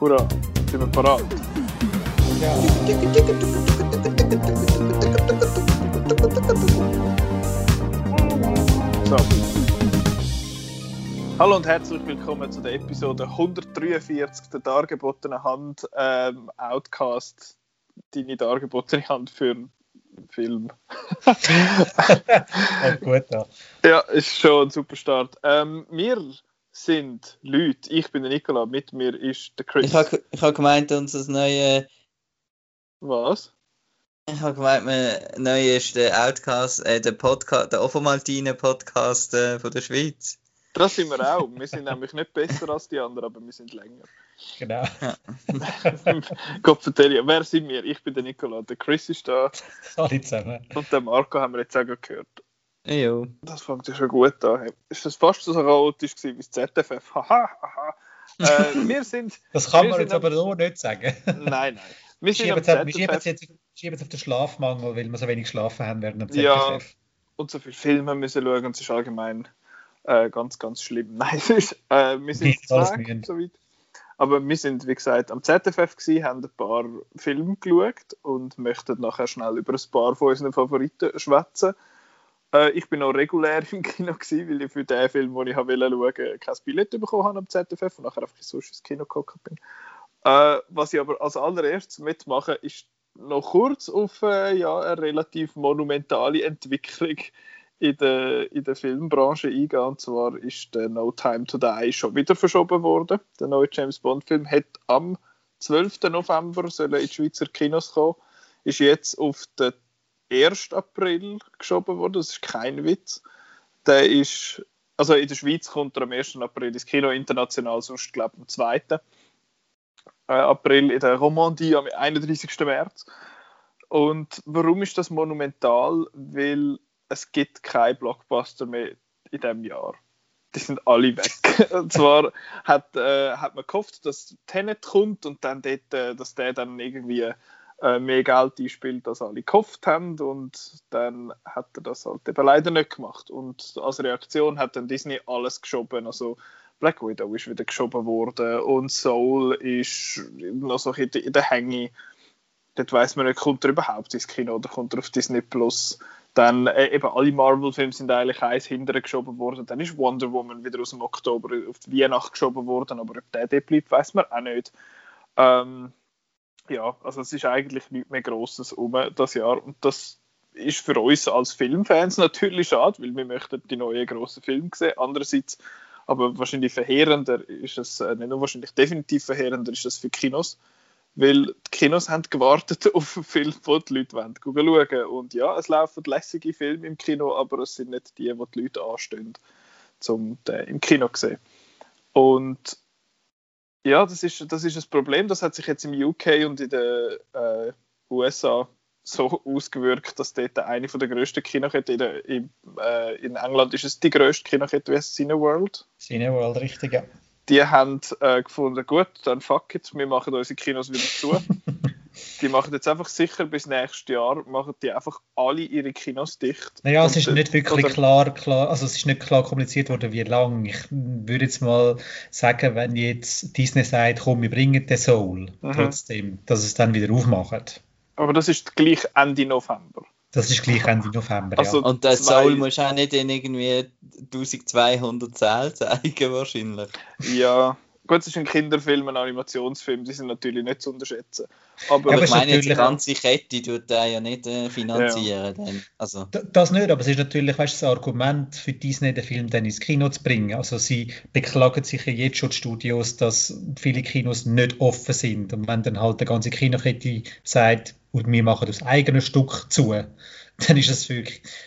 Hurra, sind wir parat? So. Hallo und herzlich willkommen zu der Episode 143 der dargebotenen Hand ähm, Outcast. Deine dargebotene Hand für einen Film. Ja, gut, ja. Ja, ist schon ein super Start. Ähm, wir sind Leute. Ich bin der Nikola, mit mir ist der Chris. Ich habe ich hab gemeint, unser neue, Was? ich habe gemeint, mein neu ist der Outcast, äh, der Podcast, der Offomaltine Podcast äh, von der Schweiz. Das sind wir auch. Wir sind nämlich nicht besser als die anderen, aber wir sind länger. Genau. Gott vertelle, wer sind wir? Ich bin der Nikola, der Chris ist da Alle zusammen. und der Marco haben wir jetzt auch gehört. Jo. Das fängt ja schon gut an. Ist das fast so chaotisch gewesen wie das ZFF? Haha, haha. Äh, wir sind. Das kann man jetzt aber nur nicht sagen. Nein, nein. Wir schieben es jetzt auf den Schlafmangel, weil wir so wenig geschlafen haben während dem ZFF. Ja. und so viele Filme müssen schauen und es ist allgemein äh, ganz, ganz schlimm. Nein, es ist, äh, wir sind mühen. soweit. Aber wir sind, wie gesagt, am ZFF gewesen, haben ein paar Filme geschaut und möchten nachher schnell über ein paar von unseren Favoriten schwätzen. Äh, ich bin auch regulär im Kino gewesen, weil ich für den Film, den ich schauen wollte, kein Billett bekommen habe am ZFF und nachher einfach sonst ins Kino gekommen bin. Äh, was ich aber als allererstes mitmache, ist noch kurz auf äh, ja, eine relativ monumentale Entwicklung in der, in der Filmbranche eingehen. Und zwar ist der No Time to Die schon wieder verschoben worden. Der neue James Bond-Film hat am 12. November in die Schweizer Kinos kommen. Ist jetzt auf den 1. April geschoben worden. Das ist kein Witz. Der ist, also in der Schweiz kommt er am 1. April ins Kino, international sonst glaube ich am 2. Äh, April in der Romandie am 31. März. Und warum ist das monumental? Weil es gibt keinen Blockbuster mehr in diesem Jahr. Die sind alle weg. und zwar hat, äh, hat man gehofft, dass Tenet kommt und dann dort, äh, dass der dann irgendwie äh, mehr Geld einspielt, als alle gehofft haben. Und dann hat er das halt eben leider nicht gemacht. Und als Reaktion hat dann Disney alles geschoben. Also Black Widow ist wieder geschoben worden und Soul ist noch so in der, Hänge. Dort weiß man nicht, kommt er überhaupt ins Kino oder kommt er auf Disney Plus. Dann äh, eben alle Marvel-Filme sind eigentlich eins hinterher geschoben worden. Dann ist Wonder Woman wieder aus dem Oktober auf die Weihnacht geschoben worden, aber ob der dort bleibt, weiß man auch nicht. Ähm, ja, also es ist eigentlich nichts mehr Grosses um das Jahr und das ist für uns als Filmfans natürlich schade, weil wir möchten die neuen grossen Filme sehen. Andererseits, aber wahrscheinlich verheerender ist es, äh, nicht nur wahrscheinlich definitiv verheerender ist das für Kinos, weil die Kinos haben gewartet auf einen Film, den die Leute wollen, schauen Und ja, es laufen lässige Filme im Kino, aber es sind nicht die, die die Leute anstehen, zum den im Kino zu sehen. Und ja, das ist, das ist das Problem. Das hat sich jetzt im UK und in den äh, USA so ausgewirkt, dass dort eine von der grössten Kinoketten in, der, in, äh, in England ist es die grösste Kinokette, wie Cineworld. Cineworld, richtig, ja. Die haben äh, gefunden, gut, dann fuck it, wir machen unsere Kinos wieder zu. die machen jetzt einfach sicher bis nächstes Jahr, machen die einfach alle ihre Kinos dicht. Naja, es ist nicht wirklich klar, klar, also es ist nicht klar kommuniziert worden, wie lang. Ich würde jetzt mal sagen, wenn jetzt Disney sagt, komm, wir bringen den Soul, Mhm. trotzdem, dass es dann wieder aufmachen. Aber das ist gleich Ende November. Das ist gleich Ende November, Also- ja. Und der Zwei- Soul muss auch nicht in irgendwie 1200 Zähl zeigen, wahrscheinlich. Ja, gut, es ist ein Kinderfilm, ein Animationsfilm, die sind natürlich nicht zu unterschätzen. Aber, Ja, Aber ich meine, jetzt die ganze Kette tut der ja nicht äh, finanzieren. Dann. Also, Das nicht, aber es ist natürlich weißt, du, das Argument für Disney, den Film dann ins Kino zu bringen. Also sie beklagen sich ja jetzt schon die Studios, dass viele Kinos nicht offen sind. Und wenn dann halt die ganze Kinokette sagt, und wir machen das eigene Stück zu, dann ist es für,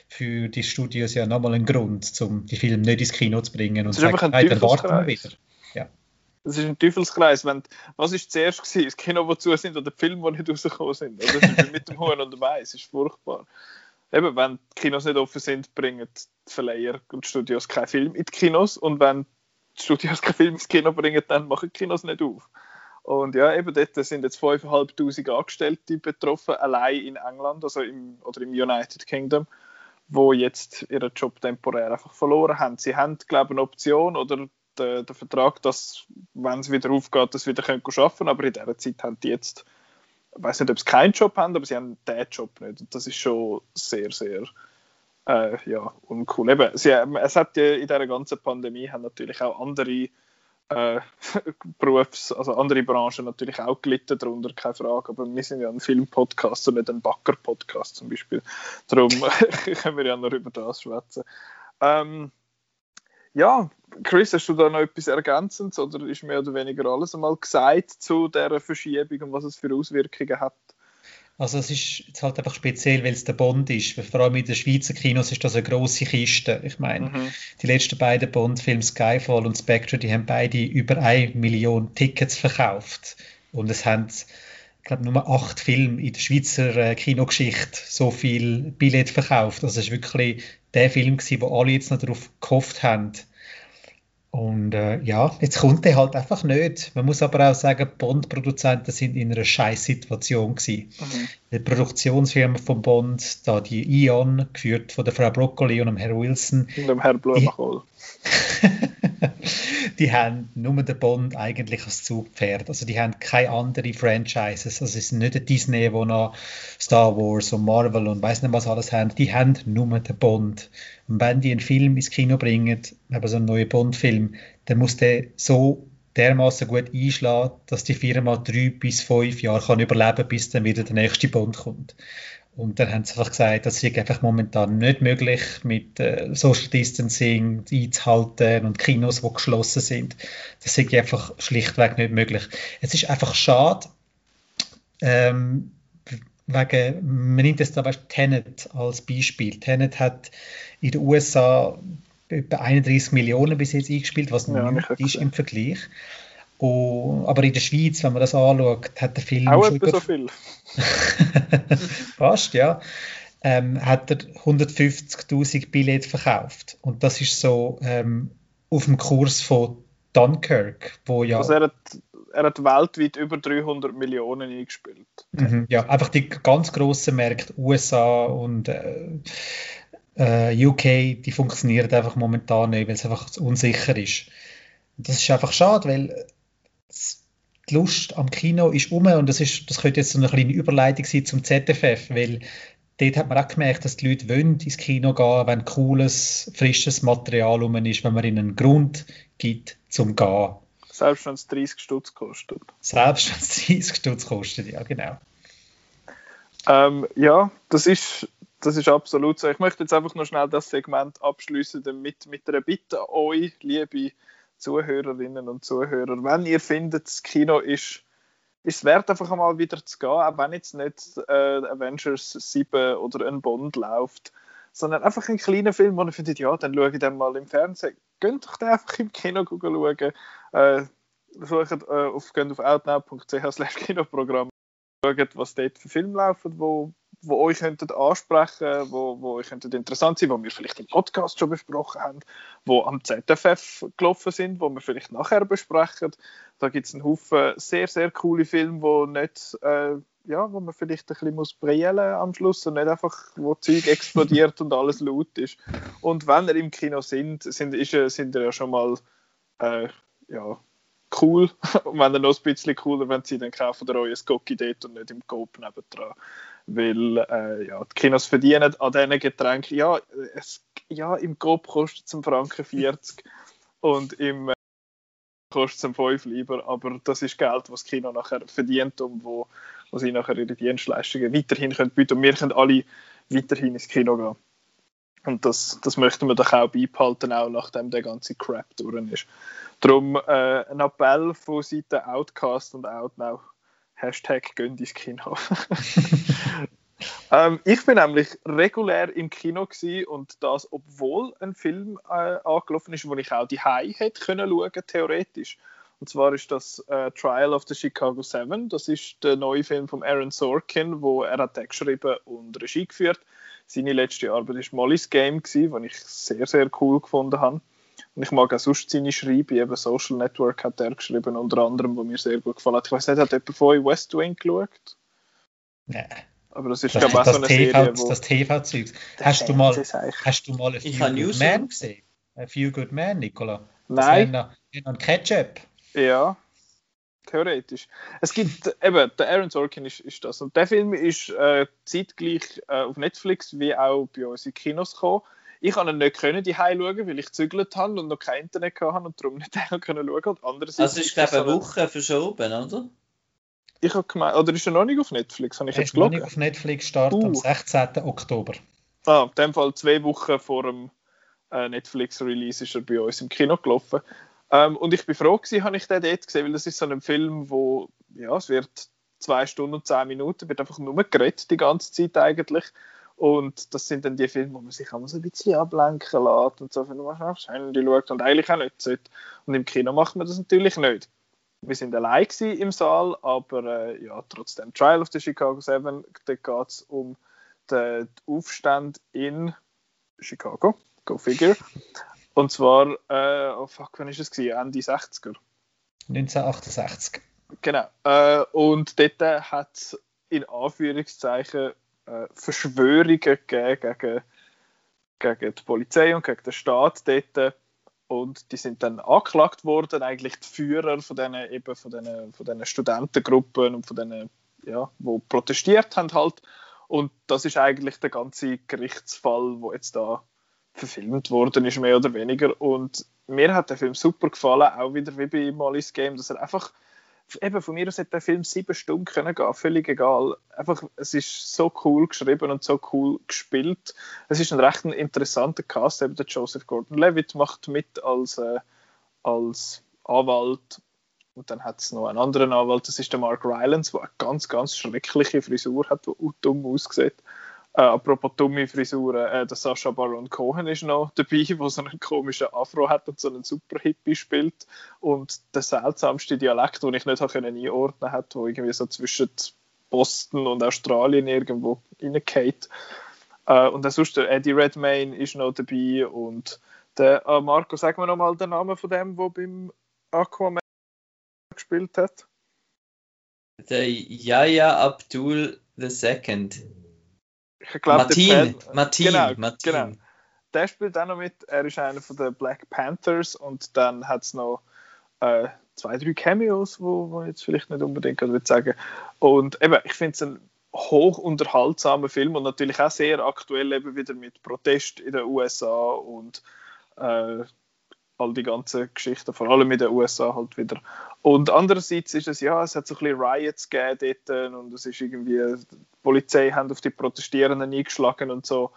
für die Studios ja nochmal ein Grund, um die Filme nicht ins Kino zu bringen und einfach ein nein, dann warten wir wieder. Es ist ein Teufelskreis. Wenn, was ist zuerst gewesen? Das Kino, wo zu sind oder die Filme, die nicht rausgekommen sind? Oder das mit dem Huhn und dem Ei. Es ist furchtbar. Eben, wenn die Kinos nicht offen sind, bringen die Verleiher und die Studios keinen Film in die Kinos. Und wenn die Studios keinen Film ins Kino bringen, dann machen die Kinos nicht auf. Und ja, eben dort sind jetzt 5'500 Angestellte betroffen, allein in England, also im, oder im United Kingdom, wo jetzt ihren Job temporär einfach verloren haben. Sie haben, glaube ich, eine Option oder äh, den Vertrag, dass, wenn es wieder aufgeht, das wieder können schaffen Aber in dieser Zeit haben die jetzt, ich weiß nicht, ob sie keinen Job haben, aber sie haben den Job nicht. Und das ist schon sehr, sehr äh, ja, uncool. Eben, sie, es hat ja in dieser ganzen Pandemie haben natürlich auch andere äh, Berufs-, also andere Branchen natürlich auch gelitten darunter, keine Frage. Aber wir sind ja ein Filmpodcast und nicht ein Backer-Podcast zum Beispiel. Darum können wir ja noch über das schwätzen. Ähm, ja, Chris, hast du da noch etwas Ergänzendes oder ist mehr oder weniger alles einmal gesagt zu dieser Verschiebung und was es für Auswirkungen hat? Also es ist jetzt halt einfach speziell, weil es der Bond ist. Vor allem in den Schweizer Kinos ist das eine große Kiste. Ich meine, mhm. die letzten beiden Bond-Filme Skyfall und Spectre, die haben beide über eine Million Tickets verkauft. Und es haben, ich glaube, nur acht Filme in der Schweizer äh, Kinogeschichte so viel Billett verkauft. Also es war wirklich der Film, gewesen, wo alle jetzt noch darauf gehofft haben. Und äh, ja, jetzt kommt der halt einfach nicht. Man muss aber auch sagen, Bond-Produzenten sind in einer scheiß Situation gewesen. Mhm. Die Produktionsfirma von Bond, da die Ion, geführt von der Frau Broccoli und dem Herrn Wilson. Und dem Herrn Blumenkohl. die haben nur den Bond eigentlich als Zugpferd. Also die haben keine anderen Franchises. Also es ist nicht ein Disney, wo noch Star Wars und Marvel und weiß nicht was alles haben. Die haben nur den Bond. Und wenn die einen Film ins Kino bringen, eben so einen neuen Bond-Film, dann muss der so dermaßen gut einschlagen, dass die Firma drei bis fünf Jahre kann überleben bis dann wieder der nächste Bond kommt. Und dann haben sie einfach gesagt, das ist einfach momentan nicht möglich, mit äh, Social Distancing einzuhalten und Kinos, die geschlossen sind. Das ist einfach schlichtweg nicht möglich. Es ist einfach schade, ähm, wegen, man nimmt jetzt da weißt, Tenet als Beispiel. Tenet hat in den USA etwa 31 Millionen bis jetzt eingespielt, was ja, nicht ist im Vergleich. Und, aber in der Schweiz, wenn man das anschaut, hat der Film auch etwa so viel. Fast, ja. Ähm, hat er 150.000 Billette verkauft. Und das ist so ähm, auf dem Kurs von Dunkirk, wo ja. Also er hat, er hat weltweit über 300 Millionen eingespielt. Mhm, ja, einfach die ganz grossen Märkte, USA und äh, äh, UK, die funktionieren einfach momentan nicht, weil es einfach unsicher ist. Das ist einfach schade, weil die Lust am Kino ist um und das, ist, das könnte jetzt so eine kleine Überleitung sein zum ZFF, weil dort hat man auch gemerkt, dass die Leute wollen ins Kino gehen, wenn cooles, frisches Material um ist, wenn man ihnen einen Grund gibt zum gehen. Selbst wenn es 30 Stutz kostet. Selbst wenn es 30 Stutz kostet, ja, genau. Ähm, ja, das ist, das ist absolut so. Ich möchte jetzt einfach noch schnell das Segment abschließen mit, mit einer Bitte an euch, liebe Zuhörerinnen und Zuhörer, wenn ihr findet, das Kino ist, ist wert, einfach mal wieder zu gehen, auch wenn jetzt nicht äh, Avengers 7 oder ein Bond läuft, sondern einfach ein kleiner Film, wo ihr findet, ja, dann schaue ich den mal im Fernsehen. Geht doch den einfach im Kino schauen. Äh, sucht äh, auf, auf outnow.ch slash Kinoprogramm. Schaut, was dort für Filme laufen, wo wo euch könnten ansprechen, wo, wo euch könnten interessant sein, wo wir vielleicht im Podcast schon besprochen haben, wo am ZFF gelaufen sind, wo wir vielleicht nachher besprechen. Da gibt es einen Haufen sehr, sehr coole Filme, wo nicht, äh, ja, wo man vielleicht ein bisschen muss am Schluss und nicht einfach, wo Zeug explodiert und alles laut ist. Und wenn ihr im Kino sind, sind, ist, sind ihr ja schon mal, äh, ja, cool. Und wenn ihr noch ein bisschen cooler wollt dann kauft ihr euch ein Gocki dort und nicht im Coop nebendran weil äh, ja, die Kinos verdienen an diesen Getränken. Ja, es, ja im Coop kostet es einen Franken 40 und im äh, kostet es 5 lieber, aber das ist Geld, was das Kino nachher verdient und wo, wo sie nachher ihre Dienstleistungen weiterhin können bieten und wir können alle weiterhin ins Kino gehen. Und das, das möchten wir doch auch beibehalten, auch nachdem der ganze Crap durch ist. Darum äh, ein Appell von Seiten Outcast und Outnow Hashtag gönnt ins Kino. ähm, ich bin nämlich regulär im Kino und das, obwohl ein Film äh, angelaufen ist, wo ich auch die High hätte können schauen, theoretisch. Und zwar ist das äh, Trial of the Chicago Seven. Das ist der neue Film von Aaron Sorkin, wo er hat geschrieben und Regie geführt. Seine letzte Arbeit war Molly's Game, gewesen, ich sehr, sehr cool gefunden habe. Und ich mag auch sonst seine Schreibe, eben Social Network hat er geschrieben, unter anderem, wo mir sehr gut gefallen hat. Ich weiß nicht, hat jemand von euch West Wing geschaut? Nein. Aber das ist, glaube ich, auch so eine TV, Serie, wo... Das TV-Zeug. Hast, du mal, hast du mal einen Film Man gesehen? A Few Good Men, Nicola? Nein. Das noch ein Ketchup. Ja, theoretisch. Es gibt eben, der Aaron Sorkin ist, ist das. Und der Film ist äh, zeitgleich äh, auf Netflix wie auch bei uns in Kinos gekommen. Ich konnte ihn nicht können, die schauen, weil ich gezügelt habe und noch kein Internet hatte und darum nicht können schauen. Und andererseits Also ich glaube eine Woche verschoben, oder? Ich habe gemeint, oder ist er noch nicht auf Netflix? Habe ich Er jetzt ist noch nicht auf Netflix startet am Uh. 16. Oktober. Ah, in dem Fall zwei Wochen vor dem äh, Netflix-Release ist er bei uns im Kino gelaufen. Ähm, und ich bin froh gewesen, habe ich den dort gesehen, weil das ist so ein Film, wo, ja, es wird zwei Stunden und zehn Minuten, wird einfach nur geredet die ganze Zeit eigentlich. Und das sind dann die Filme, wo man sich auch mal so ein bisschen ablenken lässt und so, wenn man aufs Handy schaut und eigentlich auch nicht sollte. Und im Kino macht man das natürlich nicht. Wir sind allein im Saal, aber äh, ja, trotzdem Trial of the Chicago 7, da geht es um den Aufstand in Chicago, go figure. Und zwar, äh, oh fuck, wann ist es gewesen? Ende 60er. 1968. Genau. Äh, und dort hat es in Anführungszeichen äh, Verschwörungen gegen, gegen die Polizei und gegen den Staat dort. Und die sind dann angeklagt worden, eigentlich die Führer von diesen, eben von diesen, von diesen Studentengruppen und von denen, ja, wo protestiert haben halt. Und das ist eigentlich der ganze Gerichtsfall, wo jetzt da verfilmt worden ist, mehr oder weniger. Und mir hat der Film super gefallen, auch wieder wie bei Molly's Game, dass er einfach, eben von mir aus hätte der Film sieben Stunden können gehen, völlig egal. Einfach, es ist so cool geschrieben und so cool gespielt. Es ist ein recht interessanter Cast, eben der Joseph Gordon-Levitt macht mit als, äh, als Anwalt. Und dann hat es noch einen anderen Anwalt, das ist der Mark Rylance, der eine ganz, ganz schreckliche Frisur hat, die dumm aussieht. Äh, apropos dumme Frisuren, äh, der Sacha Baron Cohen ist noch dabei, der so einen komischen Afro hat und so einen super Hippie spielt. Und der seltsamste Dialekt, den ich nicht habe können einordnen hat, der irgendwie so zwischen Boston und Australien irgendwo reingeht. Äh, und dann sonst der Eddie Redmayne ist noch dabei und der, äh, Marco, sag mir noch mal den Namen von dem, der beim Aquaman gespielt hat. Der Yahya Abdul II. Ich glaube, Martin, Martin, genau, Martin. genau. Der spielt auch noch mit. Er ist einer von den Black Panthers und dann hat es noch äh, zwei, drei Cameos, wo man jetzt vielleicht nicht unbedingt würde sagen. Und eben, ich finde es ein hoch unterhaltsamer Film und natürlich auch sehr aktuell eben wieder mit Protest in den USA und äh, all die ganzen Geschichten, vor allem in den USA halt wieder. Und andererseits ist es ja, es hat so ein bisschen Riots gegeben dort und es ist irgendwie, die Polizei haben auf die Protestierenden eingeschlagen und so.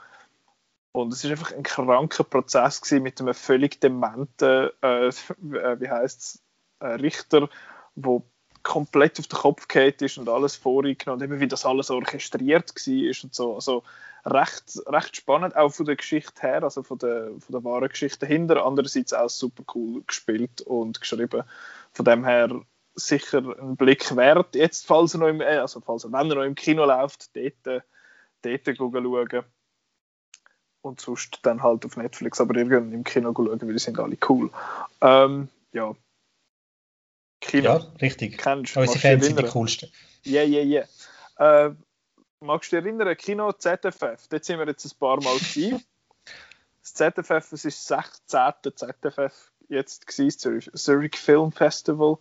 Und es ist einfach ein kranker Prozess gewesen mit einem völlig dementen, äh, wie heißt es, äh, Richter, wo komplett auf den Kopf gefallen ist und alles vorgenommen und eben wie das alles orchestriert war und so. Also recht, recht spannend, auch von der Geschichte her, also von der, von der wahren Geschichte dahinter. Andererseits auch super cool gespielt und geschrieben. Von dem her sicher ein Blick wert. Jetzt, falls er noch im, äh, also falls er, wenn er noch im Kino läuft, dort, dort schauen. Und sonst dann halt auf Netflix, aber irgendwann im Kino schauen, weil die sind alle cool. Ähm, ja. Kino. Ja, richtig. Kennst du? Unsere Fans sind die coolsten. Ja, ja, ja. Äh, magst du dich erinnern, Kino ZFF? Dort sind wir jetzt ein paar Mal gewesen. Das ZFF, es ist das 16. ZFF jetzt gewesen, das Zurich, Zurich Film Festival.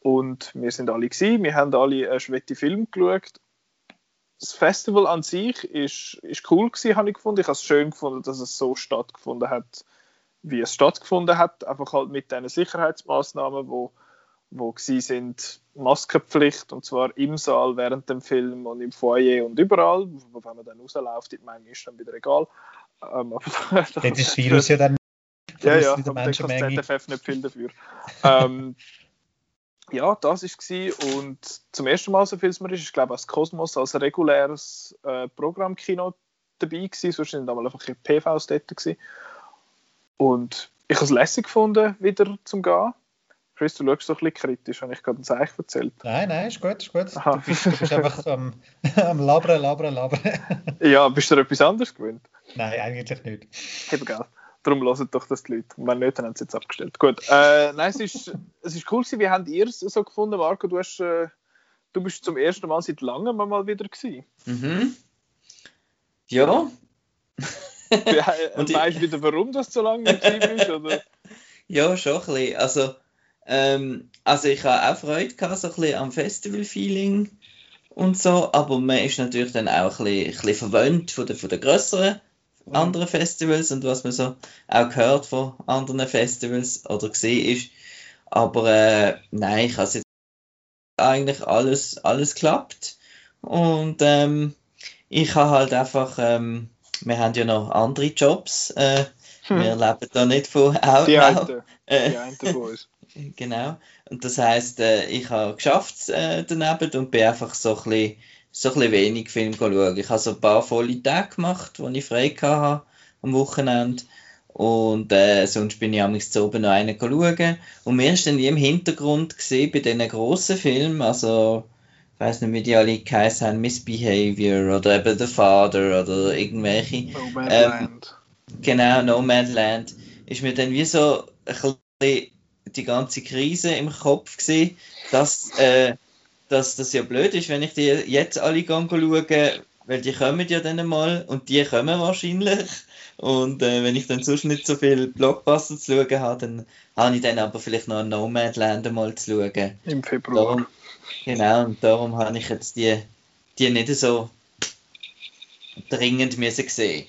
Und wir sind alle gewesen, wir haben alle einen schwette Film geschaut. Das Festival an sich ist, ist cool gewesen, habe ich gefunden. Ich habe es schön gefunden, dass es so stattgefunden hat, wie es stattgefunden hat. Einfach halt mit den Sicherheitsmaßnahmen, wo wo gsi sind Maskenpflicht und zwar im Saal während dem Film und im Foyer und überall. Wenn man dann rausläuft, die Menge ist dann wieder egal. Ähm, aber da, Dort ist das Virus ja dann ja, ja, aber kann das. ZFF nicht viel dafür. ähm, ja, das war es. Und zum ersten Mal, so viel es mir ist, ist, glaube ich, das Kosmos als reguläres äh, Programmkino dabei gewesen. Sonst sind da mal einfach PVs dort gewesen. Und ich habe es lässig gefunden, wieder zum Gehen. Chris, du schaust doch ein bisschen kritisch, habe ich gerade ein Zeichen erzählt. Nein, nein, ist gut, ist gut. Aha. Du bist, du bist einfach am, am Labern, Labern, Labern. Ja, bist du dir etwas anderes gewöhnt? nein, eigentlich nicht. Eben, gell. Darum hören doch das die Leute. Und wenn nicht, dann haben sie es jetzt abgestellt. Gut. Äh, nein, es ist, es ist cool gewesen. Wie habt ihr es so gefunden, Marco? Du, hast, äh, du bist zum ersten Mal seit langem mal wieder gewesen. Mhm. Ja. Ja, und weißt du wieder, warum das so lange nicht ist? Oder? Ja, schon ein bisschen. Also, ähm, also ich habe auch Freude gehabt, so ein bisschen am Festival-Feeling und so, aber man ist natürlich dann auch ein bisschen, ein bisschen verwöhnt von den, von den grösseren mhm. anderen Festivals und was man so auch gehört von anderen Festivals oder gesehen ist. Aber äh, nein, ich habe jetzt eigentlich alles, alles klappt. Und ähm, ich habe halt einfach, ähm, wir haben ja noch andere Jobs. Äh, hm. Wir leben da nicht von Outnow. Die einen, äh, die. Genau. Und das heisst, äh, ich habe geschafft äh, daneben und bin einfach so ein bisschen, so ein bisschen wenig Film schauen. Ich habe so ein paar volle Tage gemacht, wo ich frei hatte am Wochenende. Und äh, sonst bin ich am zu oben noch einen schauen. Und mir ist dann wie im Hintergrund gesehen bei diesen grossen Filmen, also ich weiß nicht, wie die alle geheißen haben, Misbehavior oder eben The Father oder irgendwelche. No Man's ähm. Genau, No Man's Land. Ist mir dann wie so ein bisschen die ganze Krise im Kopf gesehen, dass, äh, dass das ja blöd ist, wenn ich die jetzt alle schaue, weil die kommen ja dann mal und die kommen wahrscheinlich. Und äh, wenn ich dann sonst nicht so viel Blockbuster zu schauen habe, dann habe ich dann aber vielleicht noch ein Nomadland mal zu schauen. Im Februar. Darum, genau, und darum habe ich jetzt die, die nicht so dringend müssen sehen.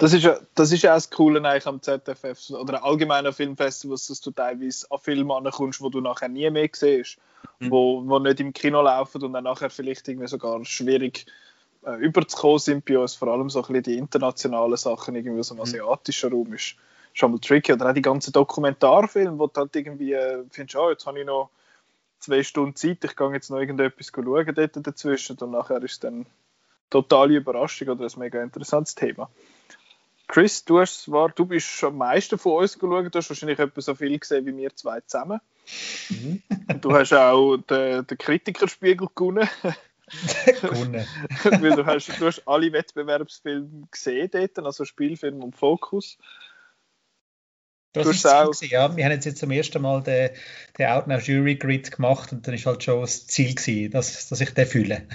Das ist, ja, das ist ja auch das Coole eigentlich am ZFF oder allgemeinen Filmfestivals, dass du teilweise an Filme ankommst, wo du nachher nie mehr siehst, mhm. wo, wo nicht im Kino laufen und dann nachher vielleicht irgendwie sogar schwierig äh, überzukommen sind bei uns, vor allem so ein bisschen die internationalen Sachen, irgendwie so im mhm. asiatischen Raum ist schon mal tricky. Oder auch die ganzen Dokumentarfilme, wo du halt irgendwie äh, findest, oh, jetzt habe ich noch zwei Stunden Zeit, ich gehe jetzt noch irgendetwas schauen dort dazwischen und nachher ist es dann totale Überraschung oder ein mega interessantes Thema. Chris, du, hast zwar, du bist am meisten von uns geschaut, du hast wahrscheinlich etwa so viel gesehen wie wir zwei zusammen. Mhm. Du hast auch den, den Kritikerspiegel gewonnen. gewonnen. Weil du hast, du hast alle Wettbewerbsfilme gesehen dort, also Spielfilm und Fokus. Das ist auch... Ja. Wir haben jetzt, jetzt zum ersten Mal den, den Outnow Jury Grid gemacht und dann ist halt schon das Ziel gewesen, dass, dass ich den fühle.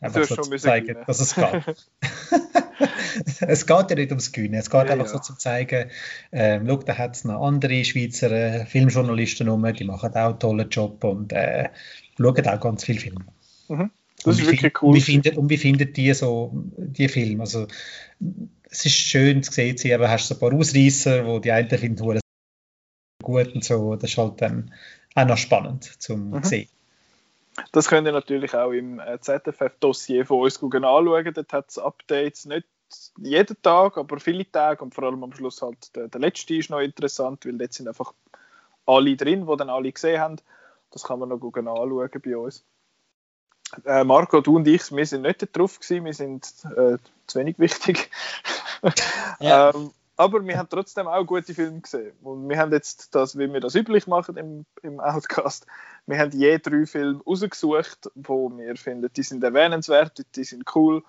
Einfach so zu zeigen, dass es geht. es geht ja nicht ums Gewinnen, es geht ja, einfach ja. so zu zeigen, ähm, schau, da hat es noch andere Schweizer äh, Filmjournalisten rum, die machen auch einen tollen Job und äh, schauen auch ganz viele Filme. Mhm. Das ist wirklich cool. Wie findet, und wie findet die so die Filme? Also, es ist schön zu sehen, sie aber hast so ein paar Ausreißer, wo die einen finden gut und so. Das ist halt dann auch noch spannend zum mhm. sehen. Das könnt ihr natürlich auch im äh, ZFF-Dossier von uns anschauen. Dort hat es Updates nicht jeden Tag, aber viele Tage und vor allem am Schluss halt der, der letzte ist noch interessant, weil dort sind einfach alle drin, die dann alle gesehen haben. Das kann man noch gut anschauen bei uns. Äh, Marco, du und ich, wir sind nicht drauf gewesen, wir sind äh, zu wenig wichtig. ja. ähm, aber wir haben trotzdem auch gute Filme gesehen. Und wir haben jetzt das, wie wir das üblich machen im, im Outcast, wir haben je drei Filme rausgesucht, wo wir finden, die sind erwähnenswert, die sind cool,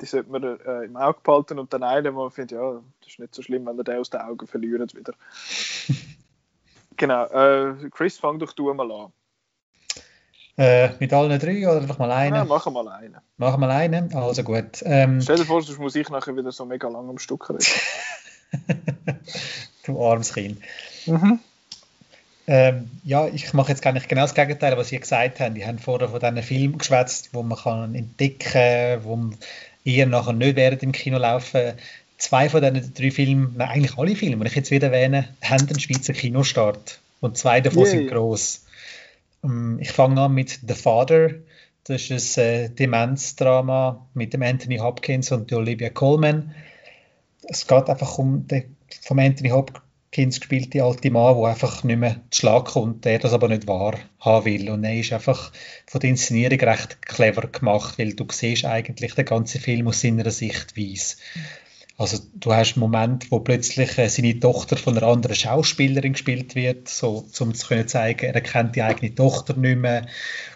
die sollte man äh, im Auge behalten und dann einen, wo man findet, ja, das ist nicht so schlimm, wenn er den aus den Augen verliert wieder. genau, äh, Chris, fang doch du mal an. Äh, mit allen drei oder einfach mal einen? Ja, machen wir mal einen. Machen wir mal einen, also gut. Ähm, Stell dir vor, sonst muss ich nachher wieder so mega lang am Stück reden. du armes Kind. Mhm. Ähm, ja, ich mache jetzt gar nicht genau das Gegenteil, was ihr gesagt habt. Die haben vorher von diesen Filmen geschwätzt, wo man kann entdecken kann, wo man eher nachher nicht während im Kino laufen. Zwei von diesen drei Filmen, nein, eigentlich alle Filme, die ich jetzt wieder erwähne, haben einen Schweizer Kinostart. Und zwei davon yeah. sind gross. Ähm, ich fange an mit The Father. Das ist ein äh, Demenzdrama mit dem Anthony Hopkins und Olivia Colman es geht einfach um den von Anthony Hopkins gespielte alte Mann, der einfach nicht mehr zu Schlag kommt, der das aber nicht wahr haben will. Und er ist einfach von der Inszenierung recht clever gemacht, weil du siehst eigentlich den ganzen Film aus seiner Sichtweise. Also du hast einen Moment, wo plötzlich äh, seine Tochter von einer anderen Schauspielerin gespielt wird, so um zu können zeigen, er kennt die eigene Tochter nicht mehr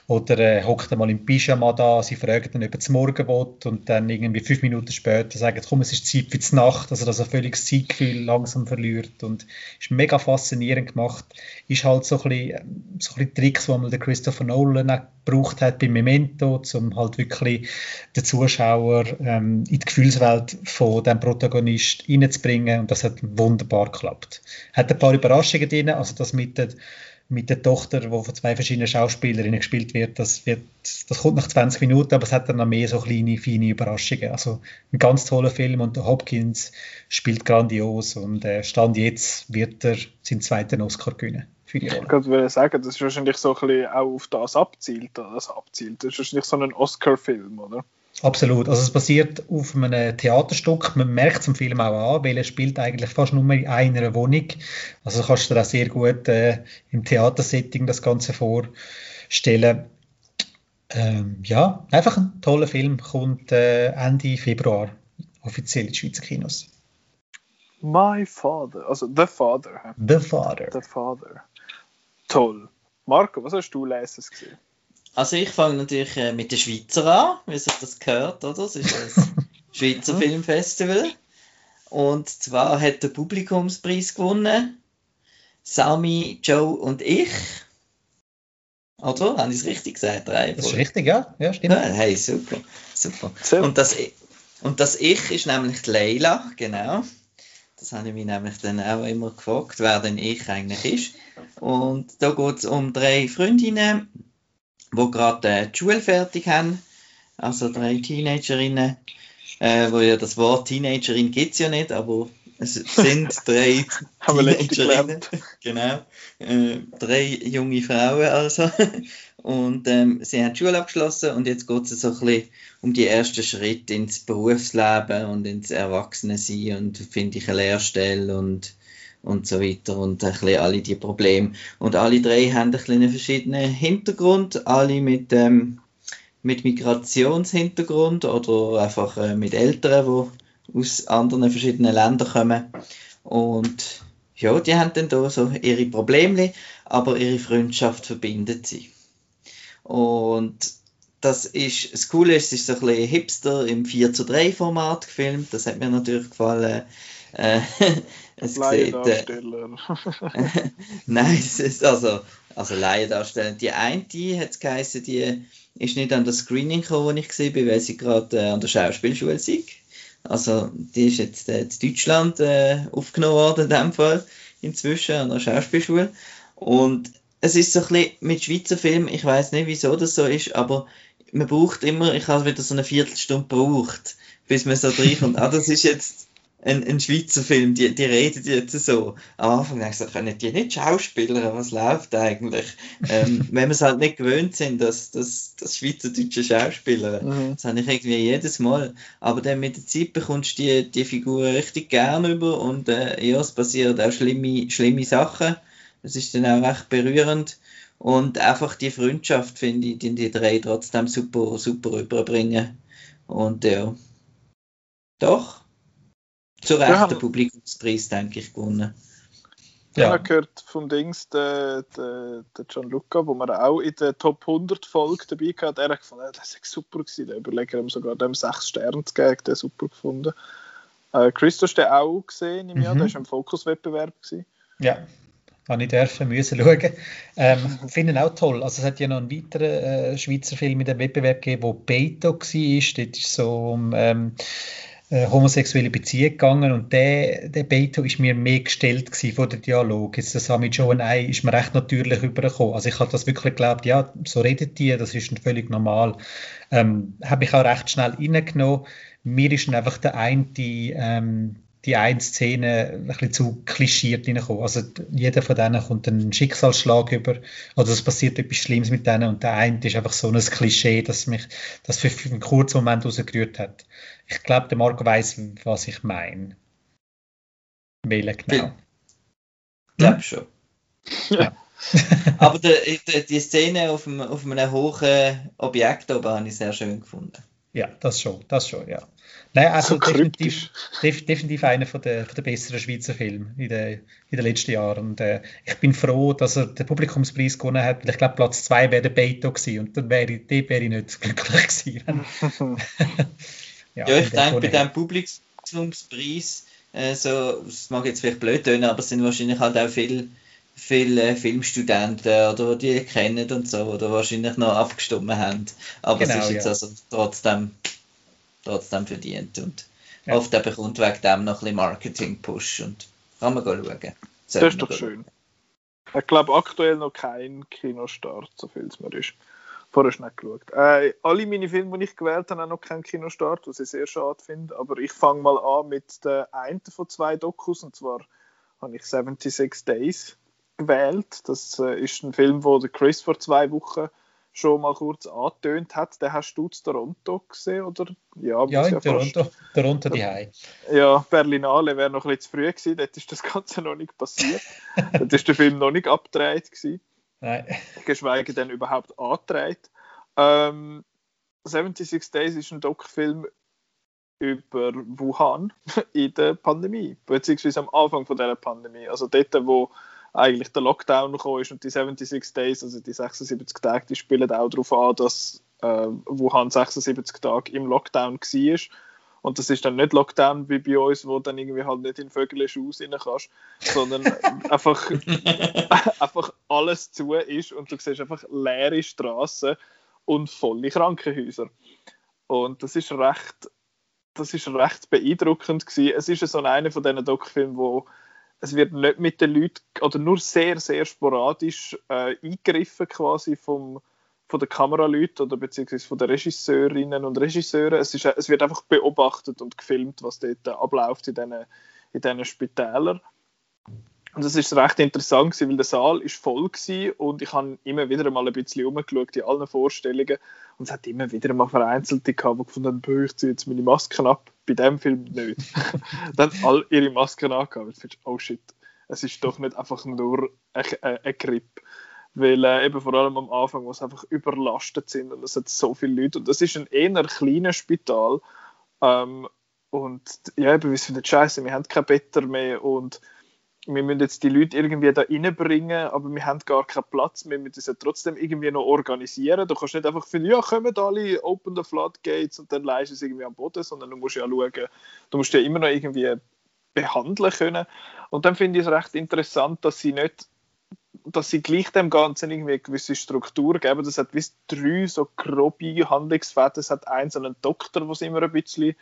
Oder äh, hockt einmal im Pyjama da, sie fragen dann, ob er zum Morgen will und dann irgendwie fünf Minuten später sagen, komm, es ist Zeit für die Nacht, also dass er völlig das Zeitgefühl langsam verliert und ist mega faszinierend gemacht. Ist halt so ein bisschen, so ein bisschen Tricks, die der Christopher Nolan auch gebraucht hat bei Memento, um halt wirklich den Zuschauer ähm, in die Gefühlswelt von dem Protagonist reinzubringen und das hat wunderbar geklappt. Hat ein paar Überraschungen drin, also das mit der mit der Tochter, die von zwei verschiedenen Schauspielerinnen gespielt wird, das, wird, das kommt nach 20 Minuten, aber es hat dann noch mehr so kleine, feine Überraschungen. Also ein ganz toller Film und der Hopkins spielt grandios und äh, Stand jetzt wird er seinen zweiten Oscar gewinnen. Ich würde sagen, das ist wahrscheinlich so ein bisschen auch auf das abzielt. Das abzielt. Das ist wahrscheinlich so ein Oscar-Film, oder? Absolut. Also es basiert auf einem Theaterstück. Man merkt es im Film auch an, weil er spielt eigentlich fast nur in einer Wohnung. Also kannst du dir auch sehr gut äh, im Theatersetting das Ganze vorstellen. Ähm, ja, einfach ein toller Film. Kommt äh, Ende Februar offiziell in die Schweizer Kinos. My Father, also The Father. The Father. The Father. Toll. Marco, was hast du letztes gesehen? Also ich fange natürlich äh, mit der Schweizer an, wie sich das gehört, oder? Es ist ein Schweizer Filmfestival. Und zwar hat der Publikumspreis gewonnen. Sami, Joe und ich. Oder? Habe ich es richtig gesagt? Drei, das ist richtig, ja. Ja, stimmt. Ja, hey, super. super. Und, das, und das Ich ist nämlich die Leila, genau. Das habe ich mich nämlich dann auch immer gefragt, wer denn ich eigentlich ist. Und da geht es um drei Freundinnen, wo gerade äh, die Schule fertig haben, also drei Teenagerinnen, äh, wo ja das Wort Teenagerin gibt es ja nicht, aber es sind drei Teenagerinnen, genau, äh, drei junge Frauen also. Und ähm, sie haben die Schule abgeschlossen und jetzt geht es so ein bisschen um die ersten Schritte ins Berufsleben und ins Erwachsene-Sein und finde ich eine Lehrstelle und und so weiter und ein bisschen alle die Probleme. Und alle drei haben ein bisschen einen verschiedenen Hintergrund, alle mit, ähm, mit Migrationshintergrund oder einfach äh, mit Eltern, die aus anderen verschiedenen Ländern kommen. Und ja, die haben dann da so ihre Probleme, aber ihre Freundschaft verbindet sie. Und das ist, das Coole ist, es ist so ein bisschen hipster im 4 zu 3 Format gefilmt. Das hat mir natürlich gefallen. Äh, es sieht, äh, Nein, es ist also, also Laiendarsteller. Die eine, die hat es geheißen, die ist nicht an das Screening gekommen, wo ich gesehen bin, weil sie gerade äh, an der Schauspielschule ist. Also die ist jetzt äh, in Deutschland äh, aufgenommen worden in dem Fall, inzwischen an der Schauspielschule. Und es ist so ein bisschen mit Schweizer Filmen, ich weiß nicht, wieso das so ist, aber man braucht immer, ich habe wieder so eine Viertelstunde gebraucht, bis man so reinkommt. ah, das ist jetzt ein, ein Schweizer Film, die, die reden jetzt so. Am Anfang ich so, können die nicht Schauspieler, was läuft eigentlich? ähm, wenn wir es halt nicht gewöhnt sind, dass, dass, dass schweizerdeutsche Schauspieler, mhm. das habe ich irgendwie jedes Mal. Aber dann mit der Zeit bekommst du die, die Figur richtig gern über und äh, ja, es passieren auch schlimme, schlimme Sachen. Es ist dann auch recht berührend. Und einfach die Freundschaft, finde ich, die die drei trotzdem super, super rüberbringen. Und ja, doch, zu Recht ja, den Publikumspreis, denke ich, gewonnen. Ja. Ich habe gehört vom Dings, der, der, der Gianluca, wo man auch in der Top 100 Folge dabei hatte, er hat gefunden, das ist super gewesen. Der Überleger haben sogar dem 6 Sterne zu geben, der super gefunden. Äh, Christo hast du auch gesehen im Jahr, mhm. der war im Fokuswettbewerb. Ja, habe ich dürfen, müssen schauen. Ähm, Finde auch toll. Also es hat ja noch einen weiteren äh, Schweizer Film in dem Wettbewerb gegeben, wo Beto war. Dort ist so um ähm, äh, homosexuelle Beziehung gegangen und der, der Beto ist mir mehr gestellt von der Dialog. Jetzt das mit Joe und I ist mir recht natürlich übergekommen. Also ich habe das wirklich geglaubt, ja, so redet die, das ist völlig normal. Ähm, habe ich auch recht schnell reingenommen. Mir ist einfach der eine, die, ähm, die eine Szene ein bisschen zu klischiert reingekommen. Also jeder von denen kommt einen Schicksalsschlag über oder es passiert etwas Schlimmes mit denen und der eine ist einfach so ein Klischee, das mich das für einen kurzen Moment rausgerührt hat. Ich glaube, der Marco weiß, was ich meine. Wählen genau. Ich glaube schon. Ja. Aber die, die, die Szene auf, dem, auf einem hohen Objekt oben habe ich sehr schön gefunden. Ja, das schon, das schon, ja. Nein, also so definitiv, def, definitiv einer von der, von der besseren Schweizer Filme in, der, in den letzten Jahren. Und äh, ich bin froh, dass er den Publikumspreis gewonnen hat, weil ich glaube, Platz zwei wäre der Beto gewesen und dann wäre, dort wäre ich nicht glücklich gewesen. ja, ja, ich denke, bei diesem Publikumspreis, äh, so, das mag jetzt vielleicht blöd tönen, aber es sind wahrscheinlich halt auch viele viele Filmstudenten oder die ihr kennt und so, oder wahrscheinlich noch abgestimmt haben. Aber genau, es ist jetzt ja. also trotzdem, trotzdem verdient und ja. oft bekommt wegen dem noch ein bisschen Marketing-Push und kann man schauen. Das ist doch schön. Ich glaube aktuell noch kein Kinostart, so viel es mir ist. Vorher schnell geschaut. Äh, alle meine Filme, die ich gewählt habe, haben noch keinen Kinostart, was ich sehr schade finde. Aber ich fange mal an mit der einen von zwei Dokus, und zwar habe ich 76 Days gewählt. Das äh, ist ein Film, wo der Chris vor zwei Wochen schon mal kurz angetönt hat. Den hast du in Toronto gesehen, oder? Ja, ja in ja Toronto, Toronto die High. Ja, Berlinale wäre noch ein bisschen zu früh gewesen, dort ist das Ganze noch nicht passiert. dort ist der Film noch nicht abgedreht gewesen. Nein. Geschweige denn überhaupt angedreht. Ähm, 76 Days ist ein Doc-Film über Wuhan in der Pandemie, beziehungsweise am Anfang von der Pandemie. Also dort, wo eigentlich der Lockdown gekommen ist und die 76 Days, also die 76 Tage, die spielen auch darauf an, dass äh, Wuhan 76 Tage im Lockdown war. Und das ist dann nicht Lockdown wie bei uns, wo dann irgendwie halt nicht in Vögelisch Haus rein kannst, sondern einfach, einfach alles zu ist und du siehst einfach leere Straßen und volle Krankenhäuser. Und das ist recht, das ist recht beeindruckend gewesen. Es ist so einer von diesen Doc-Filmen, wo es wird nicht mit den Leuten oder nur sehr, sehr sporadisch äh, eingegriffen quasi vom, von den Kameraleuten oder beziehungsweise von den Regisseurinnen und Regisseuren. Es, ist, es wird einfach beobachtet und gefilmt, was dort abläuft in diesen, in diesen Spitälern. Und das ist recht interessant gewesen, weil der Saal ist voll gewesen und ich habe immer wieder mal ein bisschen umgeschaut in allen Vorstellungen und es hat immer wieder mal Vereinzelte gehabt, die gefunden haben, ich ziehe jetzt meine Masken ab. Bei dem Film nicht. Dann all ihre Masken angehabt. Und findest, oh shit, es ist doch nicht einfach nur eine Grippe. Weil äh, eben vor allem am Anfang, wo es einfach überlastet sind und es hat so viele Leute und das ist ein eher kleines Spital ähm, und ja, eben, wir sind scheiße, wir haben kein Bett mehr und wir müssen jetzt die Leute irgendwie da reinbringen, aber wir haben gar keinen Platz. Wir müssen es trotzdem irgendwie noch organisieren. Du kannst nicht einfach finden, ja, kommen alle, open the floodgates und dann leist es irgendwie am Boden, sondern du musst ja schauen, du musst ja immer noch irgendwie behandeln können. Und dann finde ich es recht interessant, dass sie nicht, dass sie gleich dem Ganzen irgendwie eine gewisse Struktur geben. Das hat wie drei so grobe Handlungsfäden. Es hat einen so einen Doktor, der immer ein bisschen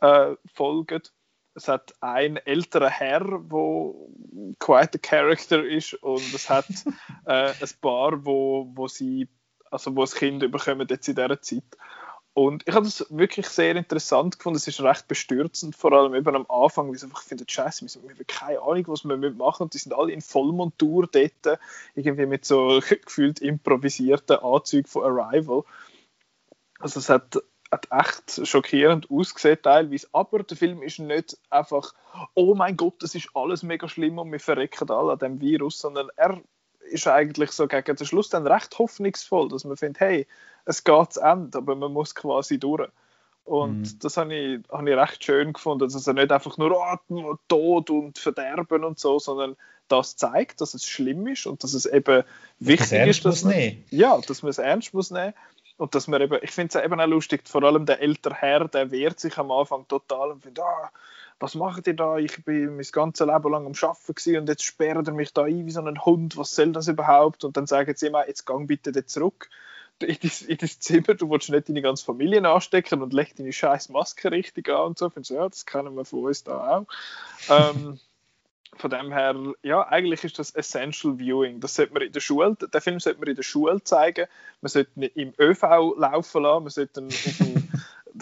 äh, folgt es hat einen älteren Herr, der quite a character ist und es hat äh, ein Paar, wo, wo sie also wo das Kind überkommen jetzt in dieser Zeit. Und ich habe das wirklich sehr interessant gefunden. Es ist recht bestürzend, vor allem eben am Anfang, weil sie einfach finden, Scheiße, wir haben keine Ahnung, was wir machen. Und die sind alle in Vollmontur dort, irgendwie mit so gefühlt improvisierten Anzügen von Arrival. Also es hat echt schockierend ausgesehen teilweise, aber der Film ist nicht einfach, oh mein Gott, das ist alles mega schlimm und wir verrecken alle an dem Virus, sondern er ist eigentlich so gegen den Schluss dann recht hoffnungsvoll, dass man findet, hey, es geht zu Ende, aber man muss quasi durch. Und mhm. das habe ich, hab ich recht schön gefunden, dass er nicht einfach nur oh, Tod und Verderben und so, sondern das zeigt, dass es schlimm ist und dass es eben wichtig ist, dass man, ja, dass man es ernst muss nehmen und dass man eben, ich finde es eben auch lustig, vor allem der ältere Herr, der wehrt sich am Anfang total und findet, ah, was macht ihr da? Ich bin mein ganzes Leben lang am Arbeiten und jetzt sperrt er mich da ein wie so ein Hund, was soll das überhaupt? Und dann sagen sie immer, jetzt gang bitte zurück in das, in das Zimmer, du willst nicht deine ganze Familie anstecken und leg deine scheiß Maske richtig an und so. Findest du, ja, das kennen wir von uns da auch. ähm, von dem her, ja, eigentlich ist das Essential Viewing. Das sollte man in der Schule, den Film sollte man in der Schule zeigen. Man sollte ihn im ÖV laufen lassen, man sollte ihn auf dem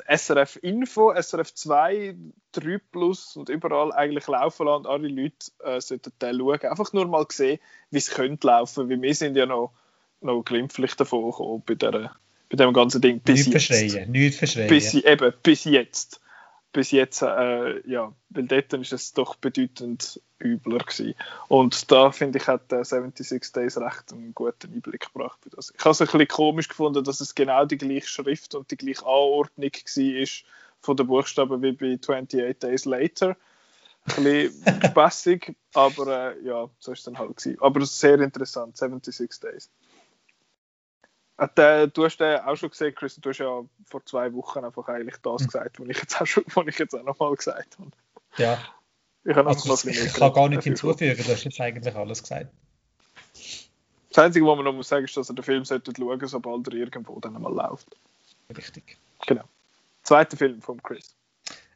SRF Info, SRF 2, 3 Plus und überall eigentlich laufen lassen und alle Leute äh, sollten den schauen. Einfach nur mal sehen, wie es könnte laufen, weil wir sind ja noch, noch glimpflich davon gekommen bei, der, bei dem ganzen Ding. Bis nicht jetzt. verschreien, nicht verschreien. Bis, eben, bis jetzt. Bis jetzt, äh, ja, weil dort ist es doch bedeutend übler gewesen. Und da finde ich, hat äh, 76 Days recht einen guten Einblick gebracht. Für das. Ich habe es ein bisschen komisch gefunden, dass es genau die gleiche Schrift und die gleiche Anordnung war von den Buchstaben wie bei 28 Days Later. Ein bisschen spaßig, aber äh, ja, so ist es dann halt gewesen. Aber sehr interessant, 76 Days. Äh, du hast den auch schon gesehen, Chris, du hast ja vor zwei Wochen einfach eigentlich das hm. gesagt, was ich jetzt auch, schon, was ich jetzt auch nochmal gesagt habe. Ja. Ich, habe also, ich kann gar nicht hinzufügen, du hast jetzt eigentlich alles gesagt. Das Einzige, was man noch muss sagen, ist, dass er den Film sollte schauen, sobald er irgendwo dann mal läuft. Richtig. Genau. Zweiter Film von Chris.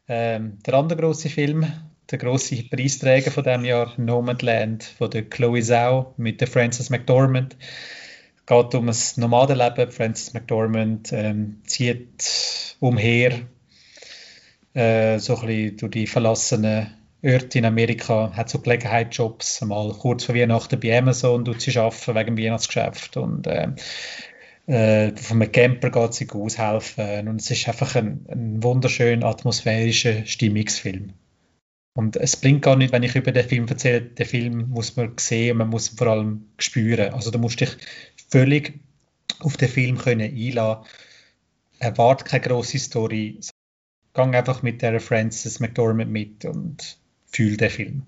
Ähm, der andere große Film, der große Preisträger von dem Jahr, Nomadland von der Chloe Zhao mit der Frances McDormand. Geht um ein Nomadenleben. Frances McDormand ähm, zieht umher, äh, so ein bisschen durch die verlassenen Orte in Amerika, hat so Gelegenheitsjobs, mal kurz vor Weihnachten bei Amazon, tut sie arbeiten wegen dem Weihnachtsgeschäft und äh, äh, von einem Camper geht sie aushelfen und es ist einfach ein, ein wunderschön atmosphärischer Stimmungsfilm. Und es bringt gar nicht, wenn ich über den Film erzähle, den Film muss man sehen und man muss ihn vor allem spüren. Also du musst dich völlig auf den Film können einlassen. Erwarte keine große Story. Gang einfach mit der Frances McDormand mit und fühl den Film.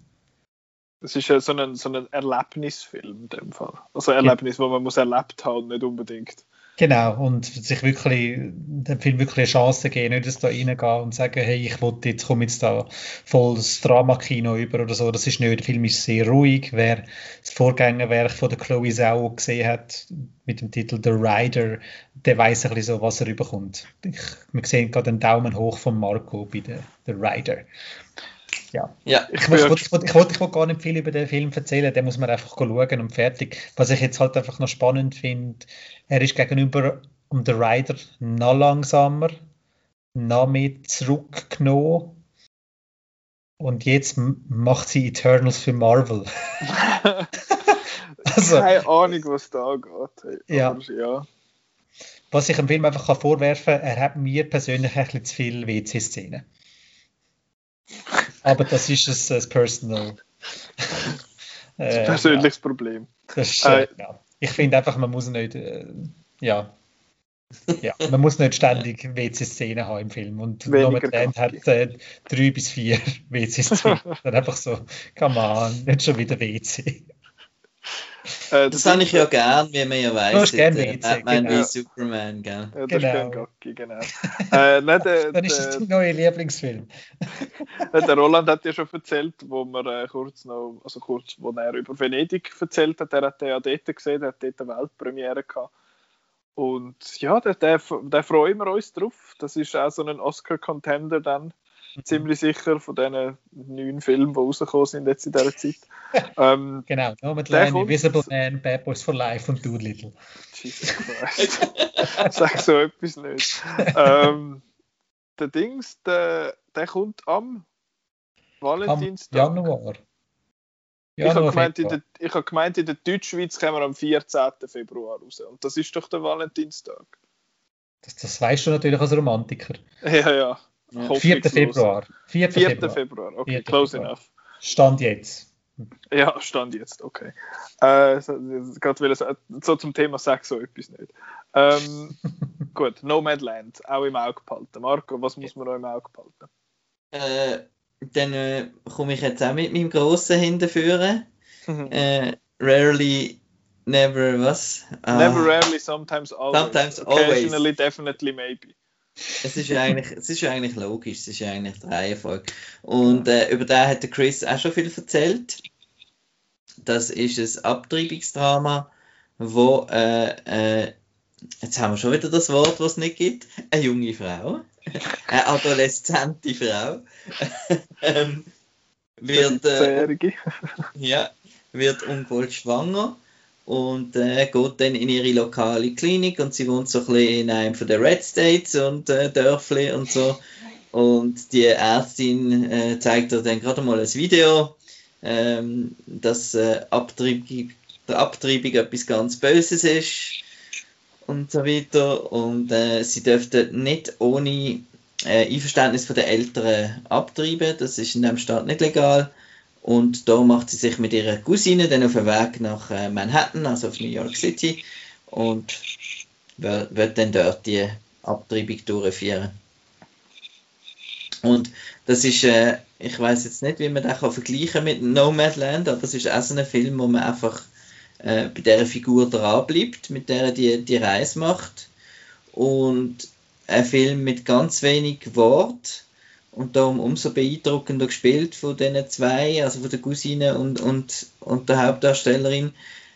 Das ist ja so ein, so ein Erlebnisfilm in dem Fall. Also ein Erlebnis, ja. wo man muss erlebt haben, nicht unbedingt. Genau, und sich wirklich dem Film wirklich eine Chance geben, nicht dass da reingehen und sagen, hey, ich wollte jetzt, komme jetzt da voll das Drama-Kino über oder so. Das ist nicht, der Film ist sehr ruhig. Wer das Vorgängerwerk von der Chloe Zhao gesehen hat, mit dem Titel The Rider, der weiß ein bisschen so, was er überkommt. Ich, wir sehen gerade den Daumen hoch von Marco bei der The Rider. Ja. ja ich, ich, ich, ich, ich, wollte, ich wollte gar nicht viel über den Film erzählen, den muss man einfach schauen und fertig. Was ich jetzt halt einfach noch spannend finde, er ist gegenüber um den Rider noch langsamer, noch mehr zurückgenommen. Und jetzt macht sie Eternals für Marvel. also, Keine Ahnung, was da geht. Ja. ja. Was ich am Film einfach vorwerfen kann, er hat mir persönlich ein bisschen zu viele WC-Szenen. Aber das ist ein, ein Personal. Das äh, persönliches ja. Problem. Ist, äh, ja. Ich finde einfach, man muss nicht. Äh, ja. ja, man muss nicht ständig WC-Szenen haben im Film. Und Nomadland hat äh, drei bis vier WC-Szenen. Dann einfach so, come on, nicht schon wieder WC. Äh, das, das habe ich ja gern, wie man ja weiß. Du hast gerne Batman genau. wie Superman, gell? Ja, das genau. ist Gocki, genau. äh, nicht, äh, Dann ist es dein neuer Lieblingsfilm. der Roland hat ja schon erzählt, wo man äh, kurz noch, also kurz, wo er über Venedig erzählt hat, er hat ja dort gesehen, er hat dort eine Weltpremiere gehabt. Und ja, da, freuen wir uns drauf. Das ist auch so ein Oscar-Contender dann. ziemlich sicher von diesen neun Filmen, die rausgekommen sind jetzt in dieser Zeit. Ähm, genau, Nomadland, Invisible Man, Bad Boys for Life und Doolittle. Jesus Christ. Sag so etwas nicht. ähm, der Dings, der, der kommt am Valentinstag. Am Januar. ich habe gemeint, in der, ich gemeint, in der Deutschschweiz kommen wir am 14. Februar raus. Und das ist doch der Valentinstag. Das, das weißt du natürlich als Romantiker. Ja, ja. Ja. 4. Februar. 4. 4. Februar. Februar. okay, 4. close Februar. enough. Stand jetzt. Ja, Stand jetzt, okay. Äh, so, so zum Thema Sex so etwas nicht. Ähm, gut, Nomadland, auch im Auge behalten. Marco, was muss man noch im Auge behalten? Äh, dann äh, komme ich jetzt auch mit meinem Grossen hinterführen. äh, rarely, never, was? Uh, never, rarely, sometimes, always. Sometimes, always. Occasionally, definitely, maybe. Es ist ja eigentlich, es ist ja eigentlich logisch, es ist ja eigentlich die Reihenfolge. Und äh, über den hat der Chris auch schon viel erzählt. Das ist ein Abtreibungsdrama, wo, äh, äh, jetzt haben wir schon wieder das Wort, was es nicht gibt, eine junge Frau, eine adoleszente Frau, ähm, wird, äh, ja, wird ungewollt schwanger und äh, geht dann in ihre lokale Klinik und sie wohnt so ein bisschen in einem von den Red States und äh, Dörfli und so und die Ärztin äh, zeigt ihr dann gerade mal ein Video, ähm, dass äh, Abtreibung, Abtreibung etwas ganz Böses ist und so weiter und äh, sie dürfte nicht ohne äh, Einverständnis von den Eltern abtreiben. Das ist in dem Staat nicht legal. Und da macht sie sich mit ihrer Cousine dann auf den Weg nach äh, Manhattan, also auf New York City, und wird, dann dort die Abtreibung durchführen. Und das ist, äh, ich weiß jetzt nicht, wie man das kann vergleichen mit Nomadland, aber es ist auch so ein Film, wo man einfach äh, bei dieser Figur dranbleibt, mit der die die Reise macht. Und ein Film mit ganz wenig Wort und darum umso beeindruckender gespielt von diesen zwei, also von der Cousine und, und, und der Hauptdarstellerin,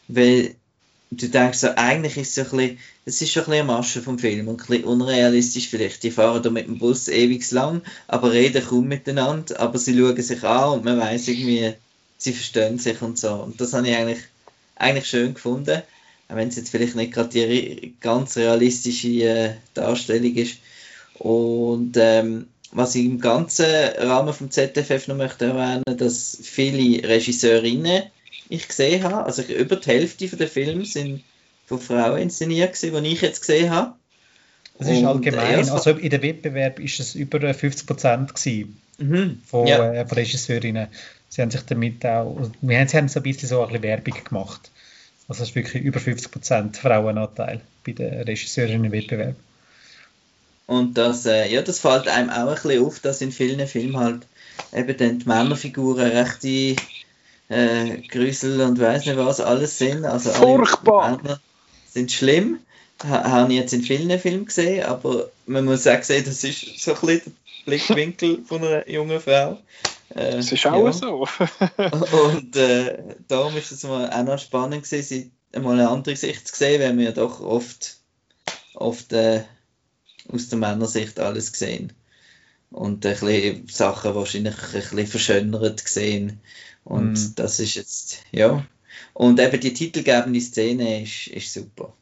weil du denkst so, eigentlich ist es so ein bisschen, es ist schon ein bisschen Masche vom Film und ein bisschen unrealistisch vielleicht. Die fahren da mit dem Bus ewig lang, aber reden kaum miteinander, aber sie schauen sich an und man weiß irgendwie, sie verstehen sich und so. Und das habe ich eigentlich, eigentlich schön gefunden, auch wenn es jetzt vielleicht nicht gerade die ganz realistische äh, Darstellung ist. Und ähm, was ich im ganzen Rahmen vom ZFF noch möchte erwähnen, dass viele Regisseurinnen ich gesehen habe. Also über die Hälfte der Filme sind von Frauen inszeniert gewesen, die ich jetzt gesehen habe. Das ist allgemein, also in der Wettbewerb ist es über 50 Prozent mhm. von, ja. äh, von Regisseurinnen. Sie haben sich damit auch, wir haben, sie haben so ein bisschen so ein bisschen Werbung gemacht. Also es ist wirklich über 50 Prozent Frauenanteil bei den Regisseurinnen-Wettbewerb. Und das, äh, ja, das fällt einem auch ein bisschen auf, dass in vielen Filmen halt eben dann die Männerfiguren rechte äh, Grüsel und weiß nicht was alles sind. Also Furchtbar! sind schlimm. Ha, habe ich jetzt in vielen Filmen gesehen, aber man muss auch sehen, das ist so ein bisschen der Blickwinkel von einer jungen Frau. Äh, das ist auch ja. so. und äh, darum ist es mal auch noch spannend gewesen, mal eine andere Sicht zu sehen, weil wir doch oft, oft äh, aus der Männersicht alles gesehen und ein bisschen Sachen wahrscheinlich ein bisschen verschönert gesehen und mm. das ist jetzt, ja. Und eben die titelgebende Szene ist, ist super.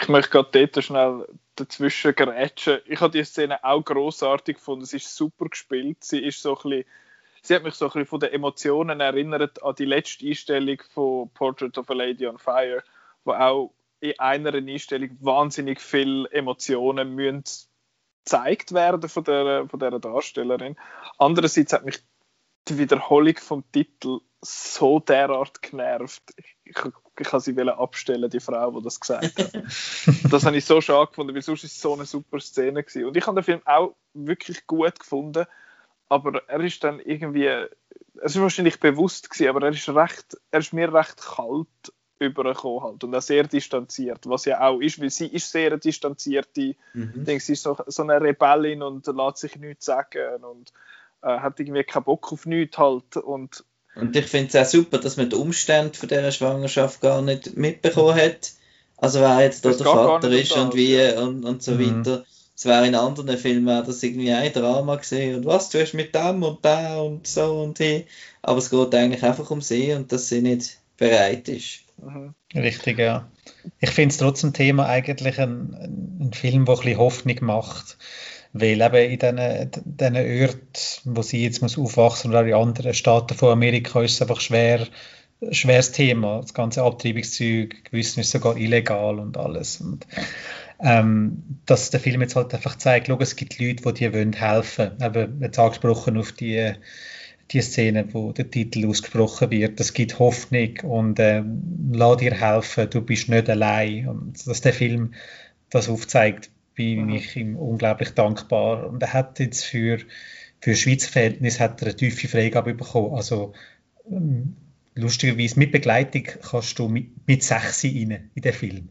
Ich möchte gerade dort schnell dazwischen gerätschen. Ich habe die Szene auch großartig gefunden. Sie ist super gespielt. Sie ist so ein bisschen, sie hat mich so ein bisschen von den Emotionen erinnert an die letzte Einstellung von Portrait of a Lady on Fire, wo auch in einer Einstellung wahnsinnig viele Emotionen müssen gezeigt werden von der, von der Darstellerin. Andererseits hat mich die Wiederholung vom Titel so derart genervt. Ich, ich, ich kann sie abstellen, die Frau, die das gesagt hat. das habe ich so schade gefunden, weil sonst ist es so eine super Szene gewesen. Und ich habe den Film auch wirklich gut gefunden, aber er ist dann irgendwie, es ist wahrscheinlich bewusst gewesen, aber er ist recht, er ist mir recht kalt übergekommen halt und auch sehr distanziert, was ja auch ist, weil sie ist sehr distanzierte, mhm. denke, sie ist so, so eine Rebellin und lässt sich nichts sagen und äh, hat irgendwie keinen Bock auf nichts halt. Und, und ich finde es auch super, dass man die Umstände von dieser Schwangerschaft gar nicht mitbekommen hat. Also wer jetzt da der Vater ist und wie ja. und, und so mhm. weiter. Es wäre in anderen Filmen das irgendwie ein Drama gesehen und was, du hast mit dem und da und so und hier. Aber es geht eigentlich einfach um sie und dass sie nicht bereit ist. Mhm. Richtig, ja. Ich finde es trotzdem Thema eigentlich ein, ein Film, der ein Hoffnung macht. Weil eben in diesen, Orten, wo sie jetzt muss aufwachsen oder auch in anderen Staaten von Amerika, ist es einfach schwer, schweres Thema. Das ganze Abtreibungszeug, gewissen ist sogar illegal und alles. Und, ähm, dass der Film jetzt halt einfach zeigt, schau, es gibt Leute, die dir wollen helfen. Eben jetzt angesprochen auf die, die Szene, wo der Titel ausgesprochen wird. Es gibt Hoffnung und äh, lass dir helfen, du bist nicht allein. Und dass der Film das aufzeigt, bin mhm. ich ihm unglaublich dankbar. Und er hat jetzt für, für Schweizer Verhältnis hat er eine tiefe Freigabe bekommen. Also ähm, lustigerweise mit Begleitung kannst du mit, mit sechs rein in den Film.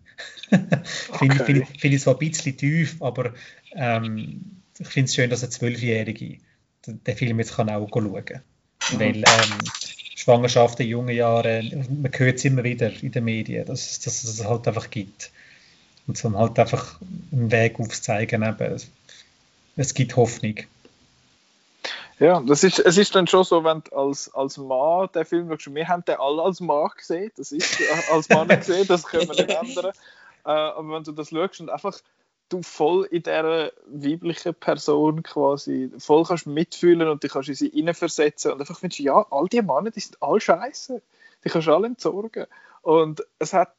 finde okay. find, find ich zwar ein bisschen tief, aber ähm, ich finde es schön, dass ein Zwölfjährige den Film jetzt kann auch schauen kann. Mhm. Weil ähm, Schwangerschaft in jungen Jahren, man hört es immer wieder in den Medien, dass, dass es halt einfach gibt. Und so halt einfach einen Weg aufzeigen, eben, es, es gibt Hoffnung. Ja, das ist, es ist dann schon so, wenn du als, als Mann den Film schaust, wir haben den alle als Mann gesehen, das ist äh, als Mann gesehen, das können wir nicht ändern. Äh, aber wenn du das schaust und einfach du voll in dieser weiblichen Person quasi voll kannst mitfühlen und dich kannst in sie hineinversetzen und einfach findest, ja, all die Männer, die sind alle scheiße. Die kannst du alle entsorgen. Und es hat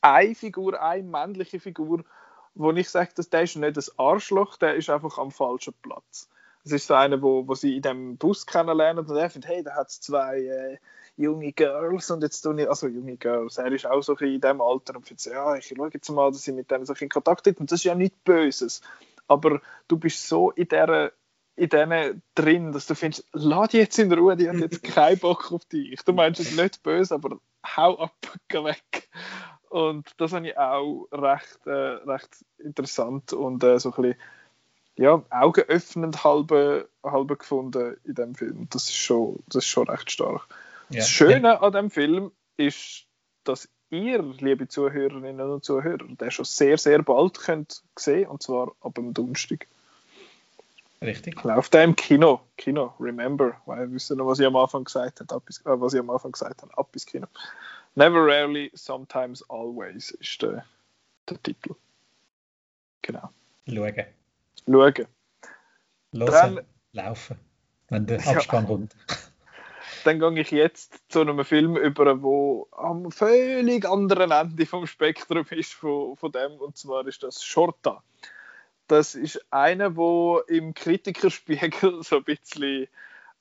eine Figur, eine männliche Figur, wo ich sage, dass der ist nicht das Arschloch, der ist einfach am falschen Platz. Es ist so einer, wo, wo sie in dem Bus kennenlernen und er findet, hey, da hat es zwei äh, junge Girls und jetzt tue ich, also junge Girls, er ist auch so in dem Alter und findet, ja, ich schaue jetzt mal, dass ich mit denen so in Kontakt bin und das ist ja nichts Böses. Aber du bist so in dieser in denen drin, dass du findest, lass die jetzt in Ruhe, die hat jetzt keinen Bock auf dich. Du meinst es nicht böse, aber hau ab, geh weg. Und das habe ich auch recht, äh, recht interessant und äh, so ein bisschen ja, augenöffnend halbe, halbe gefunden in dem Film. Das ist schon, das ist schon recht stark. Ja. Das Schöne an dem Film ist, dass ihr, liebe Zuhörerinnen und Zuhörer, den schon sehr, sehr bald könnt sehen und zwar ab dem Donnerstag. Richtig. Läuft der im Kino. Kino, remember. Weil wir wissen noch, was ich am Anfang gesagt habe. Ab bis, äh, was ich am Anfang gesagt habe. Ab bis Kino. Never rarely, sometimes always ist der, der Titel. Genau. Schauen. Schauen. Hören, laufen, wenn der Abspann ja. kommt. Dann gehe ich jetzt zu einem Film über, wo am völlig anderen Ende vom Spektrum ist von, von dem, und zwar ist das Shorta das ist einer, wo im Kritikerspiegel so ein bisschen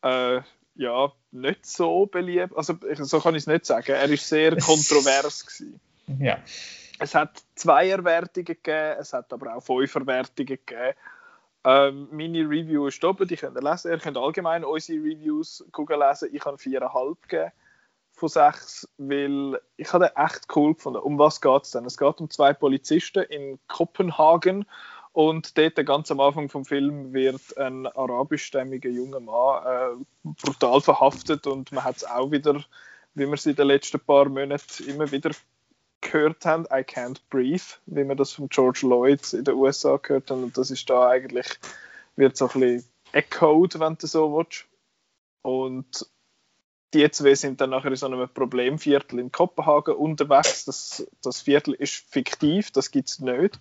äh, ja, nicht so beliebt, also so kann ich es nicht sagen, er ist sehr kontrovers gewesen. Ja. Es hat zwei Erwertungen gegeben, es hat aber auch fünf Erwertungen gegeben. Ähm, meine Review ist oben, die könnt ihr lesen. Ihr könnt allgemein unsere Reviews lesen. Ich habe viereinhalb gegeben von sechs, weil ich habe den echt cool gefunden. Um was geht es denn? Es geht um zwei Polizisten in Kopenhagen und dort ganz am Anfang vom Film wird ein arabischstämmiger junger Mann äh, brutal verhaftet und man hat es auch wieder, wie wir es in den letzten paar Monaten immer wieder gehört haben, I can't breathe, wie wir das von George Lloyd in den USA gehört haben. Und das ist da eigentlich, wird so ein bisschen echoed, wenn du so willst. Und die zwei sind dann nachher in so einem Problemviertel in Kopenhagen unterwegs. Das, das Viertel ist fiktiv, das gibt es nicht.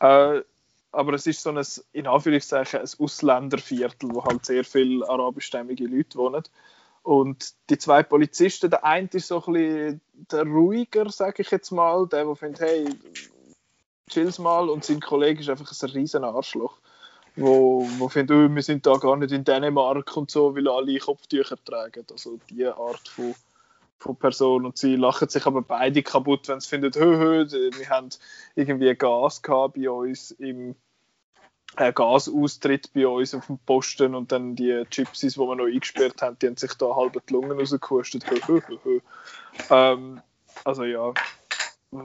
Äh, aber es ist so ein, in Anführungszeichen, ein Ausländerviertel, wo halt sehr viele arabischstämmige Leute wohnen. Und die zwei Polizisten, der eine ist so ein bisschen der ruhiger, sage ich jetzt mal, der, der findet, hey, chill's mal, und sein Kollege ist einfach ein riesen Arschloch, wo, wo findet, oh, wir sind da gar nicht in Dänemark und so, weil alle Kopftücher tragen. Also diese Art von von Person und sie lachen sich aber beide kaputt, wenn sie finden, hö, hö, wir haben irgendwie Gas gehabt bei uns im äh, Gasaustritt bei uns auf dem Posten und dann die Gypsies, die wir noch eingesperrt haben, die haben sich da halb die Lungen rausgekostet. ähm, also ja,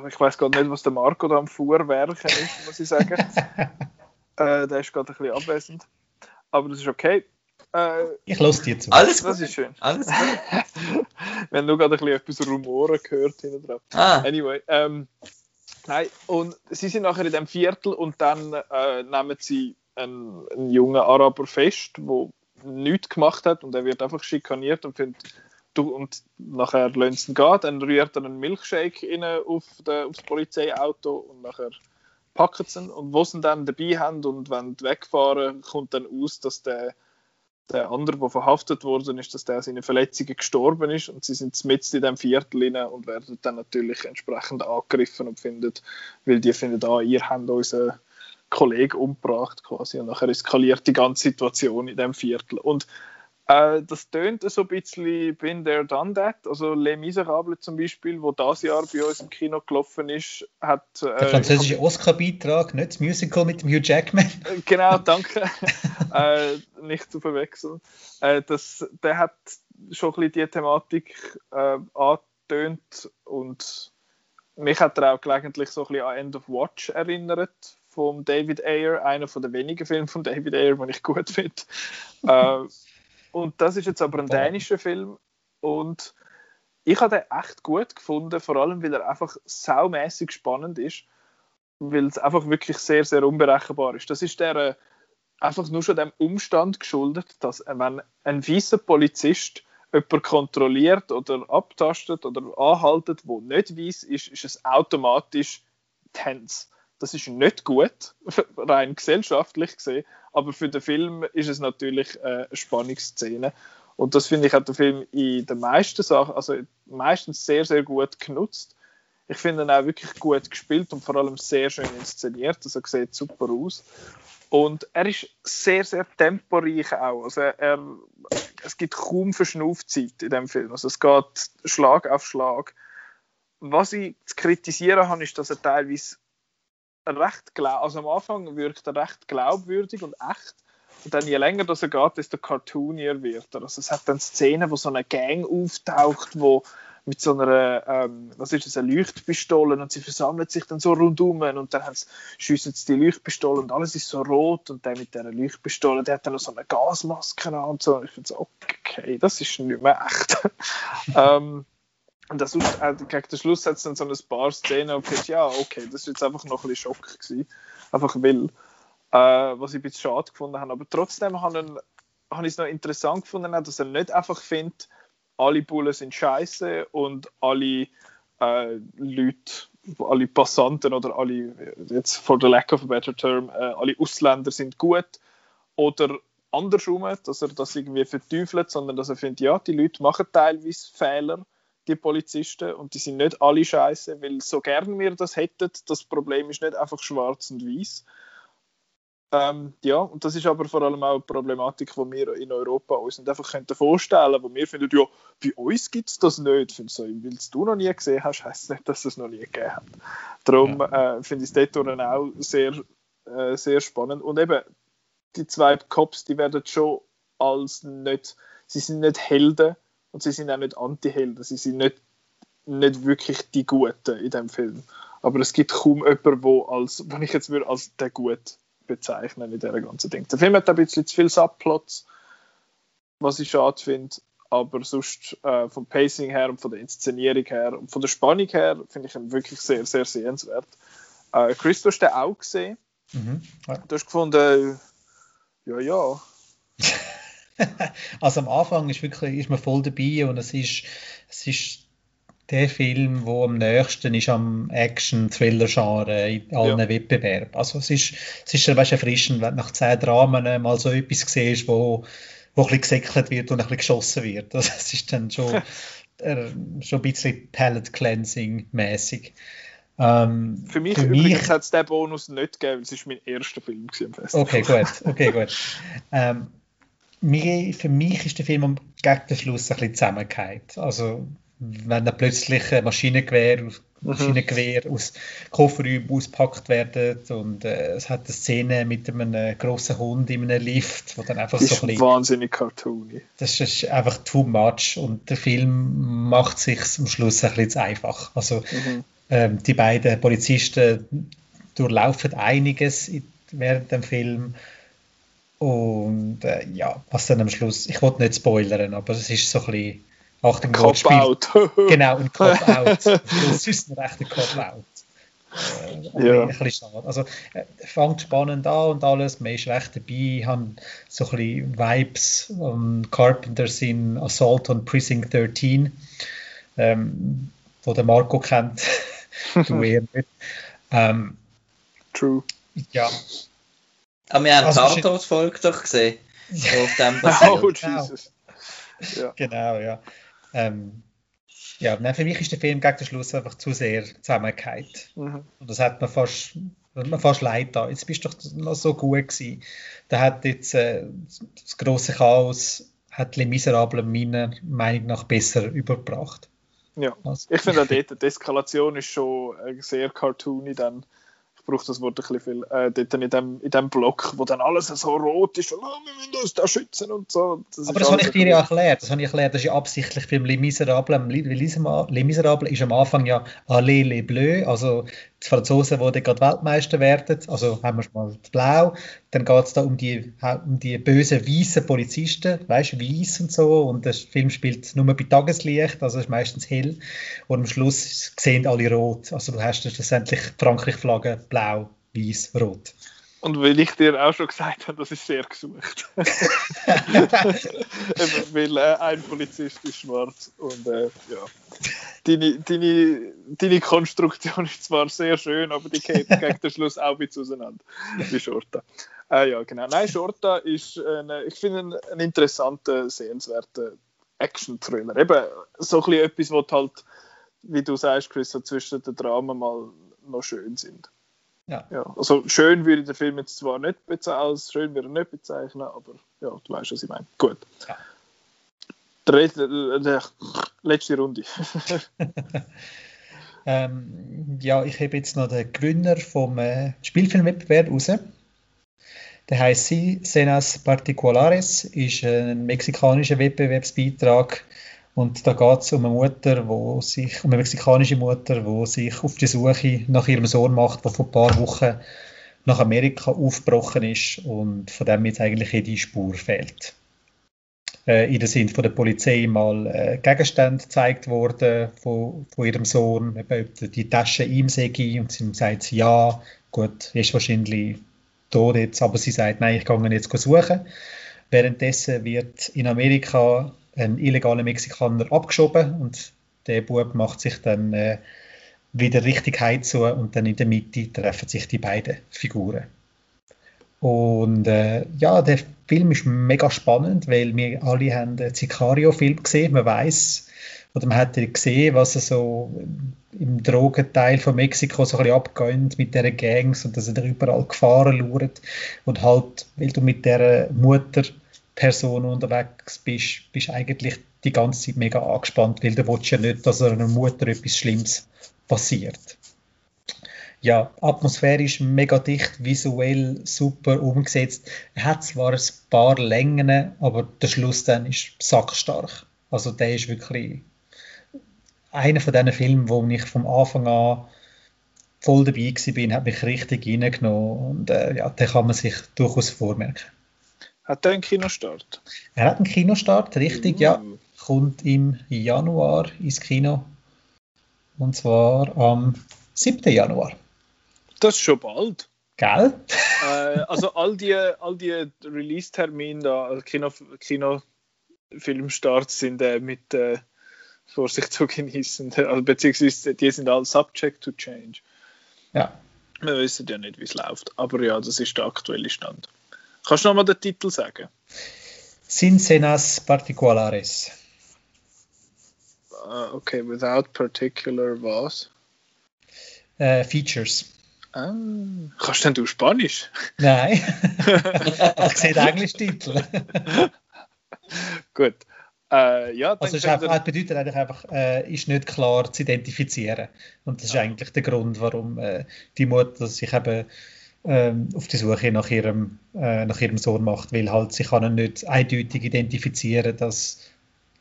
ich weiß gerade nicht, was der Marco da am Fuhrwerken ist, muss ich sagen. äh, der ist gerade ein bisschen abwesend. Aber das ist okay. Äh, ich lasse dir zu. Alles gut. Das ist schön. Alles gut. Wir haben nur gerade ein bisschen etwas Rumoren gehört hinten drauf. Ah. Anyway, ähm, nein, und sie sind nachher in dem Viertel und dann äh, nehmen sie einen, einen jungen Araber fest, der nichts gemacht hat und er wird einfach schikaniert und findet, du, und nachher sie ihn gehen, dann rührt er einen Milkshake rein auf de, aufs Polizeiauto und nachher packen sie ihn. Und wo sie ihn dann dabei haben und wenn wegfahren, kommt dann aus, dass der der andere, der verhaftet worden ist, dass der seine Verletzungen gestorben ist und sie sind mitten in dem Viertel rein und werden dann natürlich entsprechend angegriffen und findet, weil die finden, ah, ihr habt unseren Kollegen umgebracht quasi. Und nachher eskaliert die ganze Situation in dem Viertel. Und äh, das tönt so ein bisschen Been There, Done That. Also Les Miserables zum Beispiel, wo das Jahr bei uns im Kino gelaufen ist, hat... Äh, Der französische Oscar-Beitrag, nicht das Musical mit dem Hugh Jackman. Äh, genau, danke. äh, nicht zu verwechseln. Äh, das, der hat schon ein bisschen die Thematik äh, angetönt und mich hat er auch gelegentlich so ein bisschen an End of Watch erinnert von David Ayer, einer von den wenigen Filmen von David Ayer, den ich gut finde. äh, und das ist jetzt aber ein dänischer Film und ich habe den echt gut gefunden, vor allem weil er einfach saumäßig spannend ist, weil es einfach wirklich sehr, sehr unberechenbar ist. Das ist der äh, einfach nur schon dem Umstand geschuldet, dass äh, wenn ein weißer Polizist jemanden kontrolliert oder abtastet oder anhaltet, wo nicht weiß ist, ist es automatisch tense. Das ist nicht gut, rein gesellschaftlich gesehen, aber für den Film ist es natürlich äh, eine Spannungsszene. Und das finde ich hat der Film in den meisten Sachen, also meistens sehr, sehr gut genutzt. Ich finde ihn auch wirklich gut gespielt und vor allem sehr schön inszeniert. Also sieht super aus. Und er ist sehr, sehr temporeich auch. Also er, es gibt kaum Verschnaufzeit in dem Film. Also es geht Schlag auf Schlag. Was ich zu kritisieren habe, ist, dass er teilweise recht also am Anfang wirkt er recht glaubwürdig und echt. Und dann je länger das er geht, desto cartoonier wird er. Also es hat dann Szenen, wo so eine Gang auftaucht, wo mit so einer, ähm, was ist das, eine Leuchtpistole und sie versammeln sich dann so rundum und dann schiessen sie die Leuchtpistole und alles ist so rot und der mit dieser Leuchtpistole, der hat dann noch so eine Gasmaske an und so und ich finde so, okay, das ist nicht mehr echt. ähm, und das, äh, gegen den Schluss hat es dann so ein paar Szenen, und ich ja, okay, das ist jetzt einfach noch ein bisschen Schock gewesen. Einfach weil, äh, was ich ein bisschen schade gefunden habe. Aber trotzdem habe ich es noch interessant gefunden, dass er nicht einfach findet, alle Bullen sind scheiße und alle äh, Leute, alle Passanten oder alle, jetzt for the lack of a better term, äh, alle Ausländer sind gut. Oder andersrum, dass er das irgendwie verteufelt, sondern dass er findet, ja, die Leute machen teilweise Fehler, die Polizisten, und die sind nicht alle scheiße, weil so gern wir das hätten, das Problem ist nicht einfach schwarz und weiß, ähm, ja, und das ist aber vor allem auch eine Problematik, die wir in Europa uns nicht einfach vorstellen können, wo wir finden, ja, bei uns gibt es das nicht. Ich finde so, weil du noch nie gesehen hast, heisst es nicht, dass es noch nie gegeben hat. Darum ja. äh, finde ich es dort auch sehr, äh, sehr spannend. Und eben, die zwei Cops, die werden schon als nicht, sie sind nicht Helden und sie sind auch nicht Anti-Helden, sie sind nicht, nicht wirklich die Guten in dem Film. Aber es gibt kaum jemanden, wo als, wenn ich jetzt würde, als der Gut bezeichnen in dieser ganzen Ding. Der Film hat ein bisschen zu viel Subplots, was ich schade finde, aber sonst äh, vom Pacing her und von der Inszenierung her und von der Spannung her finde ich ihn wirklich sehr, sehr sehenswert. Äh, Chris, du hast den auch gesehen. Mhm. Ja. Du hast gefunden, ja, ja. also am Anfang ist, wirklich, ist man voll dabei und es ist, es ist der Film, der am nächsten ist am Action-Thriller-Genre in allen ja. Wettbewerben. Also es ist, es ist weißt, erfrischend, wenn du nach zehn Dramen mal so etwas siehst, wo, wo ein bisschen gesäckelt wird und ein bisschen geschossen wird. Also es ist dann schon, äh, schon ein bisschen Palette-Cleansing-mäßig. Ähm, für mich, für übrigens hat es den Bonus nicht gegeben, weil es ist mein erster Film im Festival. Okay, gut. Okay, gut. ähm, mir, für mich ist der Film am gegen den Schluss ein bisschen zusammengefallen. Also wenn dann plötzlich Maschinengewehr, Maschinengewehr aus Kofferräumen ausgepackt werden und äh, es hat eine Szene mit einem grossen Hund in einem Lift, wo dann einfach das so ist wahnsinnig cartoony. Das ist einfach too much und der Film macht sich am Schluss ein bisschen zu einfach. Also mhm. ähm, die beiden Polizisten durchlaufen einiges während dem Film und äh, ja, was dann am Schluss, ich wollte nicht spoilern, aber es ist so ein bisschen Achtung, Cop-Out. genau, ein Cop-Out. das ist ein rechter Cop-Out. Äh, ja. ein bisschen schade. Also, äh, fängt spannend an und alles, man ist recht dabei, haben so ein bisschen Vibes um Carpenters in Assault on Precinct 13, ähm, wo der Marco kennt, du eher nicht. Ähm, True. Ja. Aber wir haben also, Tatort-Folge doch gesehen, wo auf dem Oh, Jesus. Ja. Genau, ja. Ähm, ja, nein, für mich ist der Film gegen den Schluss einfach zu sehr zusammengehakt. Mhm. Und das hat man fast, hat man fast leid da. Jetzt bist du doch noch so gut gewesen. Da hat jetzt äh, das große Chaos hat Les Miserables meiner Meinung nach besser überbracht. Ja, also. ich finde auch dort, die Eskalation ist schon äh, sehr cartoony dann braucht das Wort ein bisschen viel, äh, dort in dem, in dem Block, wo dann alles so rot ist und oh, wir müssen uns da schützen und so. Das Aber das habe ich dir ja erklärt, das habe ich erklärt, das ist ja absichtlich beim Les Miserables. Les Miserables ist am Anfang ja Allez les Bleus, also die Franzosen, die gerade Weltmeister werden, also haben wir schon mal Blau, dann geht es da um die, um die bösen weißen Polizisten, weißt du, weiß und so, und der Film spielt nur bei Tageslicht, also ist meistens hell, und am Schluss sehen alle rot, also du hast schlussendlich Frankreich-Flagge blau, weiß, rot. Und weil ich dir auch schon gesagt habe, das ist sehr gesucht. weil äh, ein Polizist ist schwarz und äh, ja. Deine, deine, deine Konstruktion ist zwar sehr schön, aber die geht gegen den Schluss auch ein bisschen auseinander. Wie Shorta. Äh, ja, genau. Nein, Shorta ist, äh, ich finde, ein, ein interessanter, sehenswerter Action-Thriller. Eben so ein bisschen etwas, was halt wie du sagst, Chris, so zwischen den Dramen mal noch schön sind. Ja. ja. Also schön würde ich den Film jetzt zwar nicht bezeichnen, als schön würde er nicht bezeichnen, aber ja, du weißt, was ich meine. Gut. Ja. Der, der, letzte Runde. ähm, ja, ich habe jetzt noch den Gewinner vom äh, Spielfilmwettbewerb raus. Der heißt Cenas Particulares, ist ein mexikanischer Wettbewerbsbeitrag und da geht es um eine Mutter, wo sich, um eine mexikanische Mutter, die sich auf die Suche nach ihrem Sohn macht, der vor ein paar Wochen nach Amerika aufgebrochen ist und von dem jetzt eigentlich jede Spur fehlt. Äh, in sind von der Polizei mal äh, Gegenstände gezeigt worden von, von ihrem Sohn, eben, ob die Tasche ihm sei und sie sagt ja, gut, ist wahrscheinlich tot jetzt, aber sie sagt, nein, ich gehe jetzt suchen. Währenddessen wird in Amerika ein illegaler Mexikaner abgeschoben und der Bub macht sich dann äh, wieder richtig zu und dann in der Mitte treffen sich die beiden Figuren. Und äh, ja, der Film ist mega spannend, weil wir alle haben den Sicario-Film gesehen. Man weiß oder man hat gesehen, was er so im Drogenteil von Mexiko so ein bisschen abgeht mit diesen Gangs und dass er überall Gefahren lauert und halt, weil du mit der Mutter Person unterwegs bist, bist eigentlich die ganze Zeit mega angespannt, weil du willst ja nicht, dass einer Mutter etwas Schlimmes passiert. Ja, atmosphärisch mega dicht, visuell super umgesetzt. Er hat zwar ein paar Längen, aber der Schluss dann ist sackstark. Also der ist wirklich einer von diesen Filmen, wo ich vom Anfang an voll dabei war, hat mich richtig reingenommen und äh, ja, den kann man sich durchaus vormerken. Hat er einen Kinostart? Er hat einen Kinostart, richtig, uh. ja. Kommt im Januar ins Kino. Und zwar am 7. Januar. Das ist schon bald. Gell? äh, also all die, all die Release-Termine da, also Kino, Kinofilmstarts sind äh, mit äh, Vorsicht zu genießen. Also, beziehungsweise die sind alle subject to change. Ja. Wir wissen ja nicht, wie es läuft. Aber ja, das ist der aktuelle Stand. Kannst du nochmal den Titel sagen? Sin cenas particulares. Uh, okay, without particular was? Uh, features. Ah, kannst denn du Spanisch? Nein. ich sehe den englischen Titel. Gut. Äh, ja, also es einfach, bedeutet eigentlich einfach, äh, ist nicht klar zu identifizieren. Und das ist eigentlich der Grund, warum äh, die Mutter sich eben auf die Suche nach ihrem, äh, nach ihrem Sohn macht, weil halt sie kann ihn nicht eindeutig identifizieren, dass,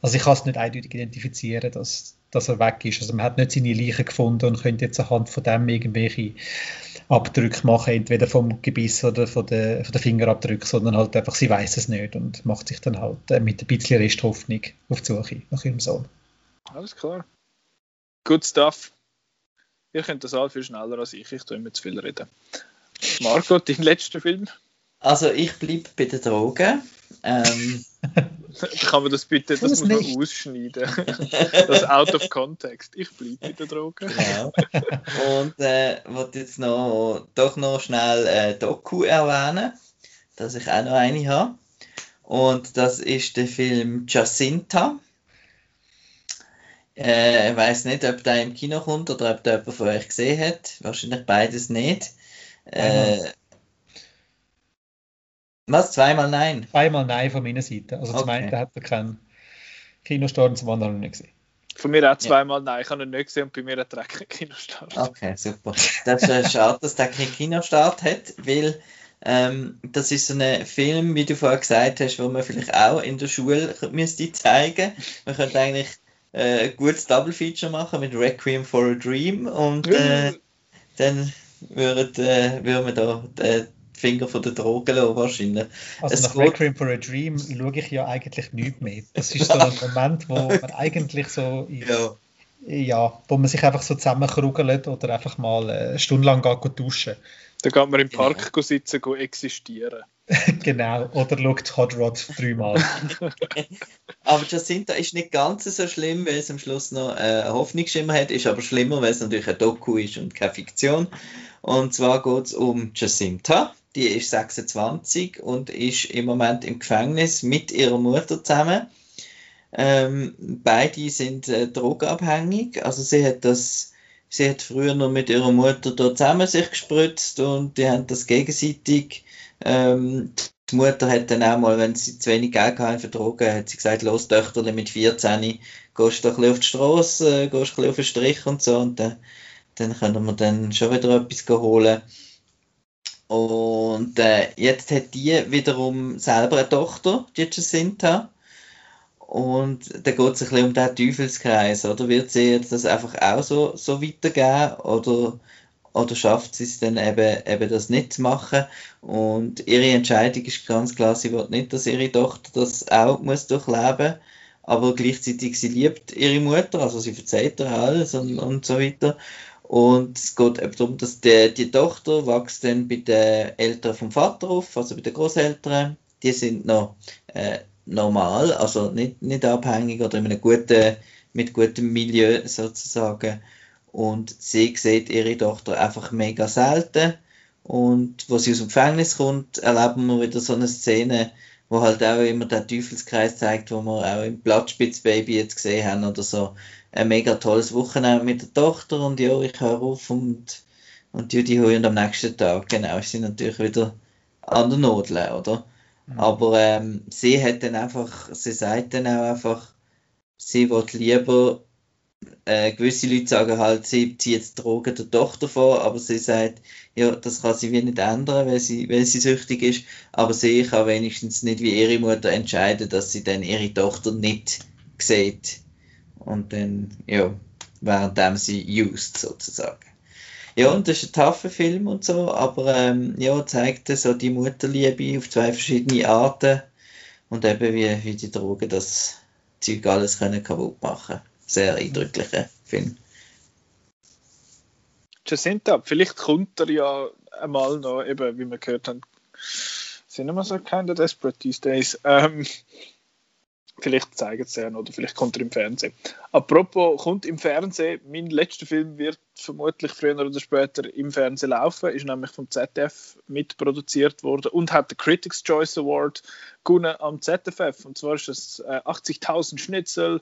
also ich kann es nicht eindeutig identifizieren, dass, dass er weg ist. Also man hat nicht seine Leiche gefunden und könnte jetzt anhand von dem irgendwelche Abdrücke machen, entweder vom Gebiss oder von den, von den Fingerabdrücken, sondern halt einfach, sie weiß es nicht und macht sich dann halt äh, mit ein bisschen Resthoffnung auf die Suche nach ihrem Sohn. Alles klar. Good stuff. Ihr könnt das alle viel schneller als ich, ich tue immer zu viel reden. Marco, dein letzter Film? Also ich bleibe bei den Drogen. Ähm, Kann man das bitte, das, das muss man ausschneiden. das out of context. Ich bleibe bei den Drogen. Genau. Und äh, wollte jetzt noch, doch noch schnell äh, Doku erwähnen, dass ich auch noch eine habe. Und das ist der Film Jacinta. Äh, ich weiß nicht, ob der im Kino kommt oder ob der jemand von euch gesehen hat. Wahrscheinlich beides nicht. Äh, was? Zweimal nein? Zweimal nein von meiner Seite. Also zum einen hat er keinen Kinostart zum anderen nicht gesehen. Von mir auch zweimal ja. nein. Ich habe ihn nicht gesehen und bei mir hat er keinen Kinostart. Okay, super. Das ist äh, schade, dass der keinen Kinostart hat, weil ähm, das ist so ein Film, wie du vorher gesagt hast, wo man vielleicht auch in der Schule müsste zeigen. Man könnte eigentlich äh, ein gutes Double Feature machen mit Requiem for a Dream und äh, dann würden, äh, würden wir da den Finger von der Droge lassen, wahrscheinlich. Also es nach geht... Requiem for a Dream schaue ich ja eigentlich nichts mehr. Das ist so ein Moment, wo man eigentlich so... ja. ja, wo man sich einfach so zusammenkrugelt oder einfach mal eine Stunde lang geht duschen. Da geht man im Park genau. sitzen, existieren. genau, oder schaut Hot Rod dreimal. aber Jacinta ist nicht ganz so schlimm, weil es am Schluss noch äh, Hoffnungsschimmer hat, ist aber schlimmer, weil es natürlich ein Doku ist und keine Fiktion. Und zwar geht es um Jacinta. Die ist 26 und ist im Moment im Gefängnis mit ihrer Mutter zusammen, Ähm, beide sind äh, drogenabhängig. Also sie hat das, sie hat früher noch mit ihrer Mutter dort zusammen sich gespritzt und die haben das gegenseitig. Ähm, die Mutter hat dann auch mal, wenn sie zu wenig Geld hatten für Drogen, hat sie gesagt, los Töchterle mit 14, gehst du ein bisschen auf die Straße, äh, gehst ein bisschen auf den Strich und so und dann, dann können wir dann schon wieder etwas holen. Und äh, jetzt hat die wiederum selber eine Tochter, die Jacinta. Und da geht es ein bisschen um den Teufelskreis, oder? Wird sie jetzt das einfach auch so, so weitergeben oder, oder schafft sie es dann eben, eben das nicht zu machen? Und ihre Entscheidung ist ganz klar, sie will nicht, dass ihre Tochter das auch muss durchleben aber gleichzeitig sie liebt ihre Mutter, also sie verzeiht ihr alles und, und so weiter. Und es geht eben darum, dass die, die Tochter wächst dann bei den Eltern vom Vater auf, also bei den Großeltern. Die sind noch äh, normal, also nicht, nicht abhängig oder in einem guten, mit gutem Milieu sozusagen. Und sie sieht ihre Tochter einfach mega selten. Und wo sie aus dem Gefängnis kommt, erleben wir wieder so eine Szene, wo halt auch immer der Teufelskreis zeigt, wo wir auch im Blattspitzbaby jetzt gesehen haben oder so ein mega tolles Wochenende mit der Tochter und ja, ich höre auf und, und die, die holen am nächsten Tag, genau, ist sie natürlich wieder an der Nadel, oder? Mhm. Aber ähm, sie hat dann einfach, sie sagt dann auch einfach, sie will lieber, äh, gewisse Leute sagen halt, sie zieht jetzt Drogen der Tochter vor, aber sie sagt, ja, das kann sie wie nicht ändern, weil sie, weil sie süchtig ist, aber sie kann wenigstens nicht wie ihre Mutter entscheiden, dass sie dann ihre Tochter nicht sieht und dann, ja, währenddem sie used sozusagen. Ja, und das ist ein taffer Film und so, aber ähm, ja, zeigt so die Mutterliebe auf zwei verschiedene Arten und eben wie, wie die Drogen das Zeug alles können kaputt machen. Sehr eindrücklicher Film. Jacinta, vielleicht kommt er ja einmal noch, eben wie wir gehört haben, sind immer so keine Desperate these days. Ähm, Vielleicht zeigen sie ihn oder vielleicht kommt er im Fernsehen. Apropos, kommt im Fernsehen, mein letzter Film wird vermutlich früher oder später im Fernsehen laufen, ist nämlich vom ZDF mitproduziert worden und hat den Critics' Choice Award gewonnen am ZFF. Und zwar ist äh, 80.000 Schnitzel,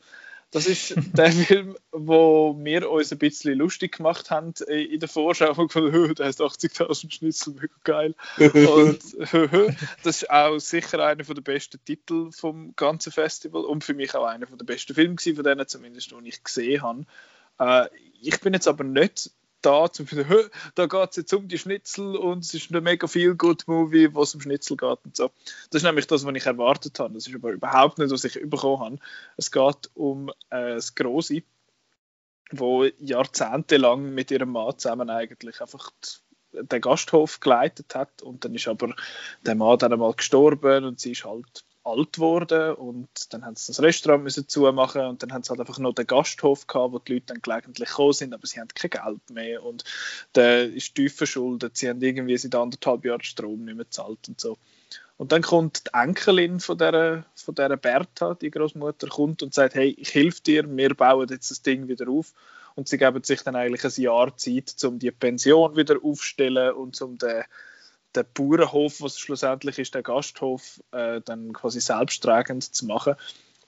das ist der Film, wo wir uns ein bisschen lustig gemacht haben in der Vorschau. Von, der heißt 80.000 Schnitzel, mega geil. Und das ist auch sicher einer der besten Titel vom ganzen Festival und für mich auch einer der besten Filme von denen, zumindest, die ich gesehen habe. Äh, ich bin jetzt aber nicht da, zum da geht es jetzt um die Schnitzel und es ist ein mega viel Good Movie, wo es um Schnitzel geht und so. Das ist nämlich das, was ich erwartet habe. Das ist aber überhaupt nicht, was ich bekommen habe. Es geht um äh, das Grosse, wo jahrzehntelang mit ihrem Mann zusammen eigentlich einfach den Gasthof geleitet hat und dann ist aber der Mann dann einmal gestorben und sie ist halt alt geworden und dann haben sie das Restaurant müssen zumachen und dann haben sie halt einfach noch den Gasthof gehabt, wo die Leute dann gelegentlich gekommen sind, aber sie haben kein Geld mehr und der ist tief verschuldet, sie haben irgendwie seit anderthalb Jahren Strom nicht mehr gezahlt und so. Und dann kommt die Enkelin von der, von der Bertha, die Großmutter, kommt und sagt, hey, ich helfe dir, wir bauen jetzt das Ding wieder auf. Und sie geben sich dann eigentlich ein Jahr Zeit, um die Pension wieder aufzustellen und um den der Bauernhof, was schlussendlich ist, der Gasthof, äh, dann quasi selbsttragend zu machen.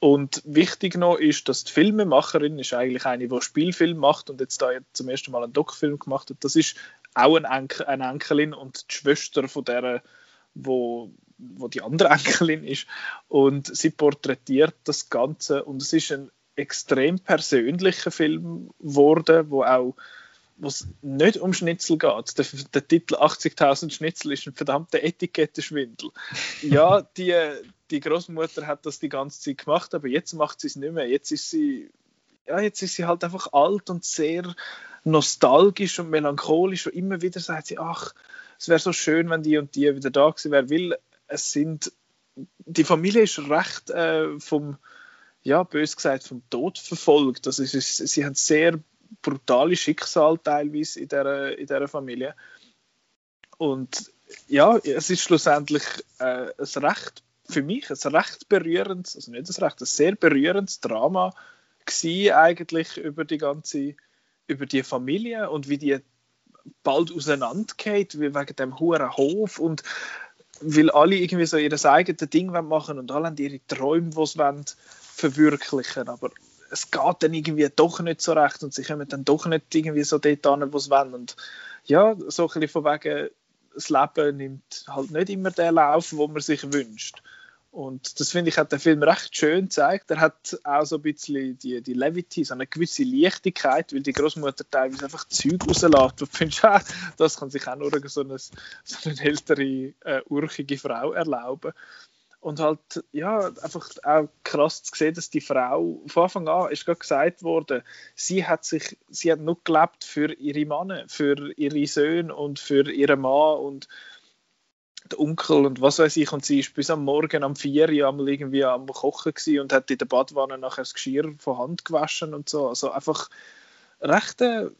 Und wichtig noch ist, dass die Filmemacherin ist eigentlich eine, die Spielfilm macht und jetzt da zum ersten Mal einen Doc-Film gemacht hat. Das ist auch ein Enkel, eine Enkelin und die Schwester von der, wo, wo die andere Enkelin ist. Und sie porträtiert das Ganze und es ist ein extrem persönlicher Film geworden, wo auch wo es nicht um Schnitzel geht. Der, der Titel 80.000 Schnitzel ist ein verdammter Etikettenschwindel. Ja, die, die Großmutter hat das die ganze Zeit gemacht, aber jetzt macht sie es nicht mehr. Jetzt ist sie, ja, jetzt ist sie halt einfach alt und sehr nostalgisch und melancholisch und immer wieder sagt sie, ach, es wäre so schön, wenn die und die wieder da gewesen wäre, weil es sind, die Familie ist recht äh, vom, ja, bös gesagt, vom Tod verfolgt. Also ist, sie haben sehr brutale Schicksal teilweise in dieser, in dieser Familie. Und ja, es ist schlussendlich äh, ein recht, für mich ein recht berührendes, also nicht ein recht, ein sehr berührendes Drama gewesen, eigentlich über die ganze, über die Familie und wie die bald auseinandergeht, wegen dem hohen Hof und weil alle irgendwie so ihr eigenes Ding machen und alle haben ihre Träume, die sie wollen verwirklichen, aber es geht dann irgendwie doch nicht so recht und sie kommen dann doch nicht irgendwie so dort an, wo sie wollen. Und ja, so ein bisschen von wegen, das Leben nimmt halt nicht immer den Lauf, wo man sich wünscht. Und das finde ich, hat der Film recht schön gezeigt. Er hat auch so ein bisschen die, die Levity, so eine gewisse Leichtigkeit, weil die Großmutter teilweise einfach Zeug rauslässt. Du findest, ah, das kann sich auch nur so eine, so eine ältere, äh, urchige Frau erlauben. Und halt, ja, einfach auch krass zu sehen, dass die Frau, von Anfang an ist gerade gesagt worden, sie hat sich, sie hat nur gelebt für ihre Männer, für ihre Söhne und für ihren Mann und den Onkel und was weiß ich. Und sie ist bis am Morgen am 4 Uhr irgendwie am Kochen und hat in der Badwanne nachher das Geschirr von Hand gewaschen und so. Also einfach recht eine,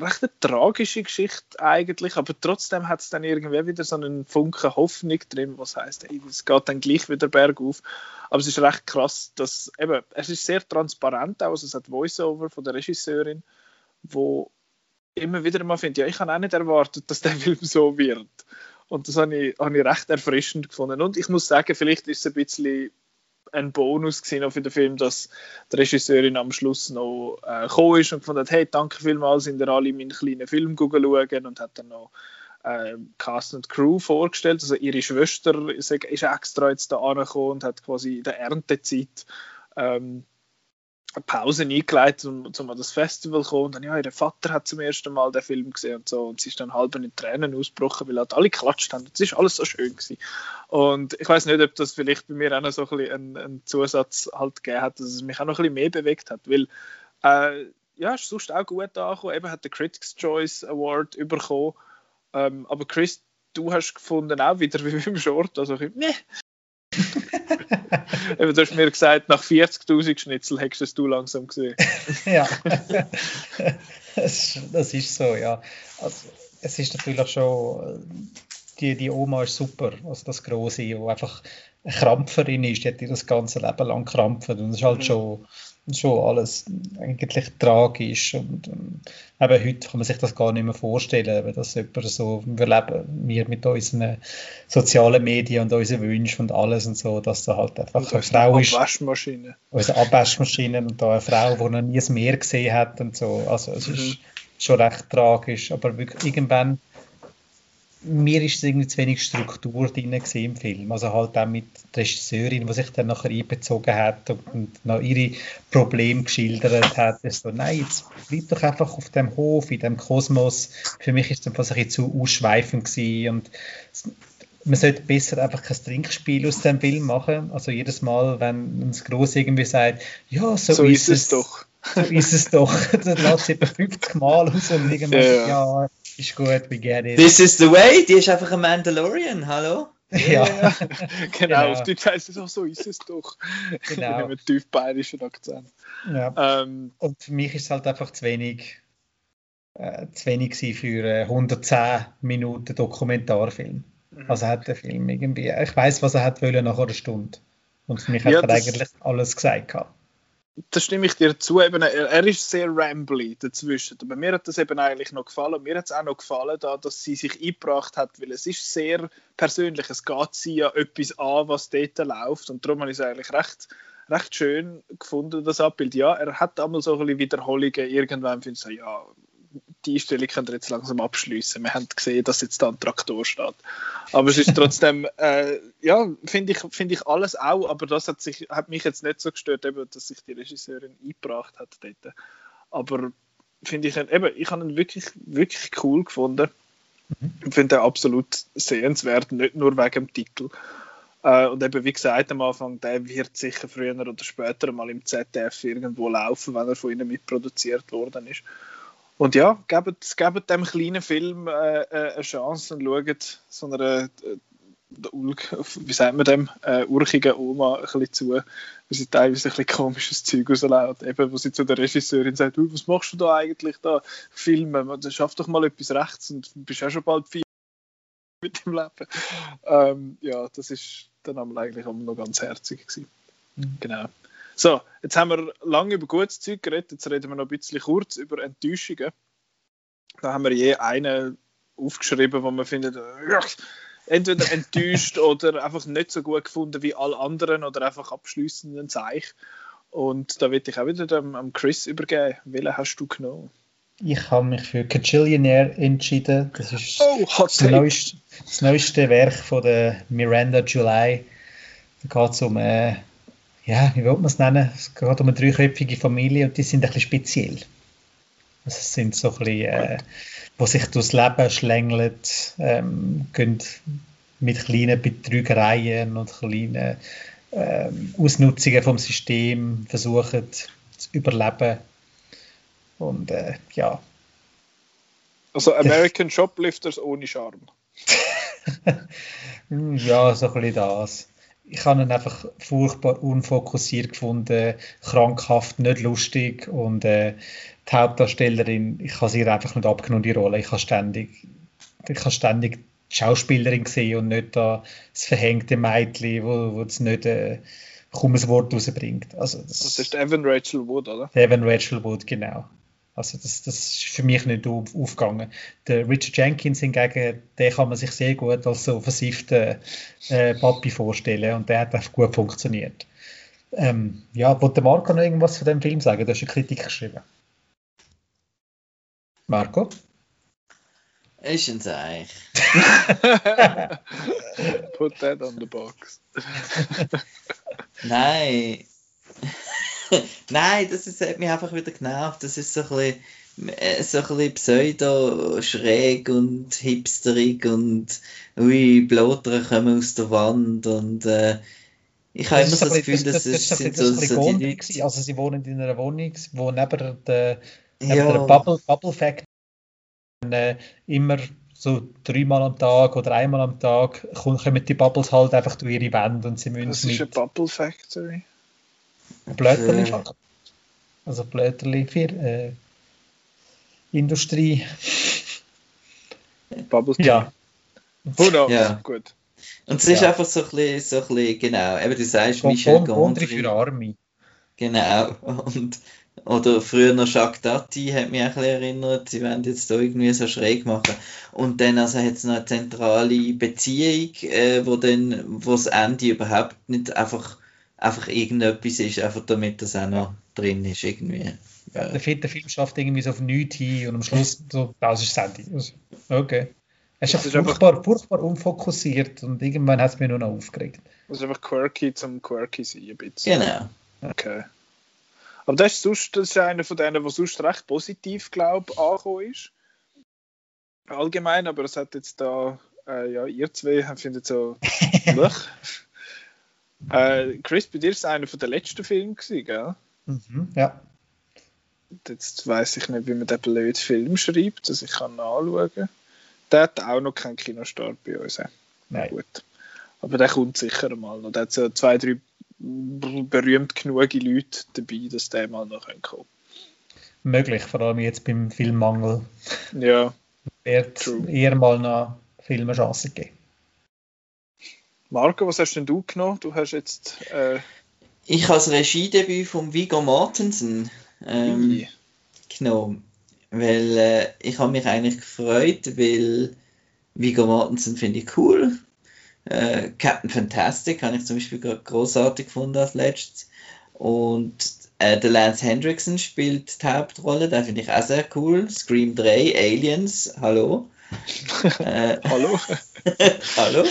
recht eine tragische Geschichte eigentlich, aber trotzdem hat es dann irgendwie wieder so einen Funken Hoffnung drin, was heißt, es geht dann gleich wieder bergauf. Aber es ist recht krass, dass eben, es ist sehr transparent auch, also es hat Voiceover von der Regisseurin, wo immer wieder mal findet, ja, ich habe auch nicht erwartet, dass der Film so wird. Und das habe ich, habe ich recht erfrischend gefunden. Und ich muss sagen, vielleicht ist es ein bisschen ein Bonus gesehen für den Film, dass die Regisseurin am Schluss noch äh, gekommen ist und gefunden hat, hey, danke vielmals, sind ihr alle meinen kleinen Film schauen und hat dann noch äh, Cast und Crew vorgestellt. Also ihre Schwester ist, extra jetzt da angekommen und hat quasi in der Erntezeit ähm, Pause eingeleitet, um, um an das Festival zu kommen. Und dann, ja, ihr Vater hat zum ersten Mal den Film gesehen und so. Und sie ist dann halb in Tränen ausgebrochen, weil halt alle geklatscht haben. Es ist alles so schön gewesen. Und ich weiß nicht, ob das vielleicht bei mir auch noch so ein bisschen einen, einen Zusatz halt gegeben hat, dass es mich auch noch ein bisschen mehr bewegt hat. Weil, äh, ja, ist sonst auch gut angekommen. Eben hat der Critics' Choice Award bekommen. Ähm, aber Chris, du hast gefunden, auch wieder wie beim Short, also ich, nee, Eben, du hast mir gesagt, nach 40.000 Schnitzel hättest du es langsam gesehen. ja, das, das, ist so, ja. Also, es ist natürlich schon, die, die Oma ist super, also das Große, die einfach eine Krampferin ist, die hat das ganze Leben lang krampft und das ist halt mhm. schon schon alles eigentlich tragisch. Und ähm, eben heute kann man sich das gar nicht mehr vorstellen, dass jemand so, wir leben, wir mit unseren sozialen Medien und unseren Wünschen und alles und so, dass da halt einfach und eine Frau ist. Abwaschmaschine. Unsere Abwaschmaschine und da eine Frau, die noch nie ein Meer gesehen hat und so. Also es mhm. ist schon recht tragisch, aber wirklich irgendwann mir ist es irgendwie zu wenig Struktur drin im Film. Also halt auch mit der Regisseurin, die sich dann nachher einbezogen hat und, und noch ihre Probleme geschildert hat. So, nein, jetzt bleib doch einfach auf dem Hof, in dem Kosmos. Für mich ist es einfach ein bisschen zu ausschweifend gewesen und man sollte besser einfach kein Trinkspiel aus dem Film machen. Also jedes Mal, wenn uns Groß irgendwie sagt, ja, so, so ist, ist, es doch. So ist es doch. Dann lässt es etwa 50 Mal aus und irgendwann, ja, ja. Ist gut, we get it. This is the way, die ist einfach ein Mandalorian, hallo? Ja, ja. genau, genau, auf Deutsch heißt es auch so, ist es doch. Genau. Mit tief bayerischen Akzent. Ja. Ähm, und für mich ist es halt einfach zu wenig, äh, zu wenig für äh, 110 Minuten Dokumentarfilm. Mhm. Also hat der Film irgendwie, ich weiß, was er hat wollen nach einer Stunde. Und für mich ja, hat er eigentlich alles gesagt gehabt da stimme ich dir zu. Eben, er, er, ist sehr rambly dazwischen. Aber mir hat das eben eigentlich noch gefallen. Mir hat es auch noch gefallen, da, dass sie sich eingebracht hat, weil es ist sehr persönlich. Es geht sie ja etwas an, was dort läuft. Und darum habe ich es eigentlich recht, recht schön gefunden, das Abbild. Ja, er hat einmal so ein bisschen Wiederholungen. Irgendwann finde ich so, ja, die Einstellung könnt ihr jetzt langsam abschließen. Wir haben gesehen, dass jetzt da ein Traktor steht. Aber es ist trotzdem, äh, ja, finde ich, find ich alles auch, aber das hat, sich, hat mich jetzt nicht so gestört, eben, dass sich die Regisseurin eingebracht hat dort. Aber finde ich, eben, ich habe ihn wirklich, wirklich cool gefunden. Mhm. Ich finde ihn absolut sehenswert, nicht nur wegen dem Titel. Äh, und eben, wie gesagt, am Anfang, der wird sicher früher oder später mal im ZDF irgendwo laufen, wenn er von ihnen mitproduziert worden ist. Und ja, gebt, gebt dem kleinen Film äh, äh, eine Chance und schaut so einer, äh, wie sagt man dem, äh, urchigen Oma ein bisschen zu, weil sie teilweise ein bisschen komisches Zeug rauslässt. Eben, wo sie zu der Regisseurin sagt, was machst du da eigentlich da? Filmen, schaff doch mal etwas rechts und bist auch schon bald vier mit dem Leben. Ähm, ja, das ist dann eigentlich auch noch ganz herzig gewesen. Mhm. Genau. So, jetzt haben wir lange über gutes Zeug geredet, jetzt reden wir noch ein bisschen kurz über Enttäuschungen. Da haben wir je einen aufgeschrieben, wo man findet, äh, entweder enttäuscht oder einfach nicht so gut gefunden wie alle anderen oder einfach abschließenden Zeichen. Und da würde ich auch wieder dem, am Chris übergeben. Welchen hast du genommen? Ich habe mich für Cajillionaire entschieden. Das ist Oh, das neueste, das neueste Werk von der Miranda July. Da geht es um, äh, ja, wie will man es nennen? Es geht um eine dreiköpfige Familie und die sind ein bisschen speziell. Also es sind so ein bisschen, äh, die sich durchs Leben schlängeln, ähm, gehen mit kleinen Betrügereien und kleinen ähm, Ausnutzungen vom System versuchen zu überleben. Und äh, ja, Also American Shoplifters ohne Charme. Hm, Ja, so ein bisschen das. Ich habe ihn einfach furchtbar unfokussiert gefunden, krankhaft, nicht lustig und äh, die Hauptdarstellerin, ich habe sie einfach nicht abgenommen, die Rolle. Ich habe ständig, ich habe ständig die Schauspielerin gesehen und nicht da das verhängte Mädchen, wo, wo es nicht äh, kaum ein Wort rausbringt. Also das, Das ist Evan Rachel Wood, oder? Evan Rachel Wood, genau. Also das, das ist für mich nicht auf, aufgegangen. Der Richard Jenkins hingegen, den kann man sich sehr gut als so versifften äh, Papi vorstellen und der hat einfach gut funktioniert. Ähm, ja, wollte Marco noch irgendwas von dem Film sagen? Du hast eine Kritik geschrieben. Marco? Ist ein Seich. Put that on the box. Nein. Nein, das ist, hat mich einfach wieder genervt. Das ist so ein bisschen, äh, so ein bisschen pseudo schräg und hipsterig und ui, Blotere kommen aus der Wand und äh, ich habe immer so ein das bisschen- Gefühl, dass das, es das, sind das, so, das, die das, Leute. Also sie wohnen in einer Wohnung, wo neben der, neben Ja. der Bubble, Bubble Factory äh, immer so dreimal am Tag oder einmal am Tag kommen die Bubbles halt einfach durch ihre Wände und sie müssen Das ist eine mit Bubble Factory. Äh. fangen. Also Blöterli für äh, Industrie. Bubble. Ja, Who knows? Ja. Gut. Und es ist Ja. einfach so ein bisschen, so ein bisschen genau, eben du sagst Bon- Michel Gondry für Arme. Genau. Und, oder früher noch Jacques Dati hat mich auch ein bisschen erinnert, sie wollen jetzt da irgendwie so schräg machen. Und dann also hat es noch eine zentrale Beziehung, äh, wo dann, wo das Ende überhaupt nicht einfach, einfach irgendetwas ist, einfach damit das auch noch drin ist irgendwie. Ja, der vierte Film schafft irgendwie so auf nichts hin und am Schluss so, das ist das Ende. Also, okay. Es ist ist einfach einfach- furchtbar, furchtbar unfokussiert und irgendwann hat es mich nur noch aufgeregt. Das ist einfach quirky zum quirky sein, ein bisschen. Genau. Okay. Aber das ist, sonst, das ist einer von denen, der sonst recht positiv, glaube ich, angekommen ist. Allgemein, aber es hat jetzt da, äh, ja, ihr zwei findet so. äh, Chris, bei dir ist es einer von der letzten Filme gewesen, gell? Mhm, ja. Jetzt weiß ich nicht, wie man den blöden Film schreibt, dass ich kann nachschauen. Der hat auch noch keinen Kinostart bei uns. Nein. Gut. Aber der kommt sicher mal noch. Da hat so zwei, drei berühmt genug Leute dabei, dass der mal noch kommen kann. Möglich, vor allem jetzt beim Filmmangel. Ja, Wird True. eher mal noch Filme Chance geben. Marco, was hast denn du genommen? Du hast jetzt. Äh, Ich habe das Regiedebüt von Viggo Mortensen ähm, genommen, weil äh, ich habe mich eigentlich gefreut, weil Viggo Mortensen finde ich cool. Äh, Captain Fantastic habe ich zum Beispiel gerade großartig gefunden als letztes. Und äh, der Lance Hendrickson spielt die Hauptrolle, den finde ich auch sehr cool. Scream 3, Aliens, hallo. äh, hallo? Hallo?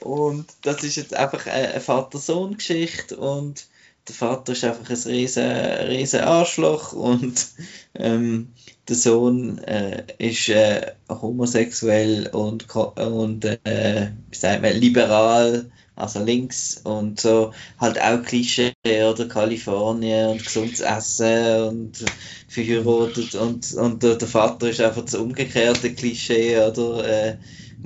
Und das ist jetzt einfach eine Vater-Sohn-Geschichte und der Vater ist einfach ein riesen, riesen Arschloch und ähm, der Sohn äh, ist äh, homosexuell und, und äh, wie sagt man, liberal, also links und so. Halt auch Klischee oder? Kalifornien und gesundes Essen und verheiratet und, und der, der Vater ist einfach das umgekehrte Klischee oder? Äh,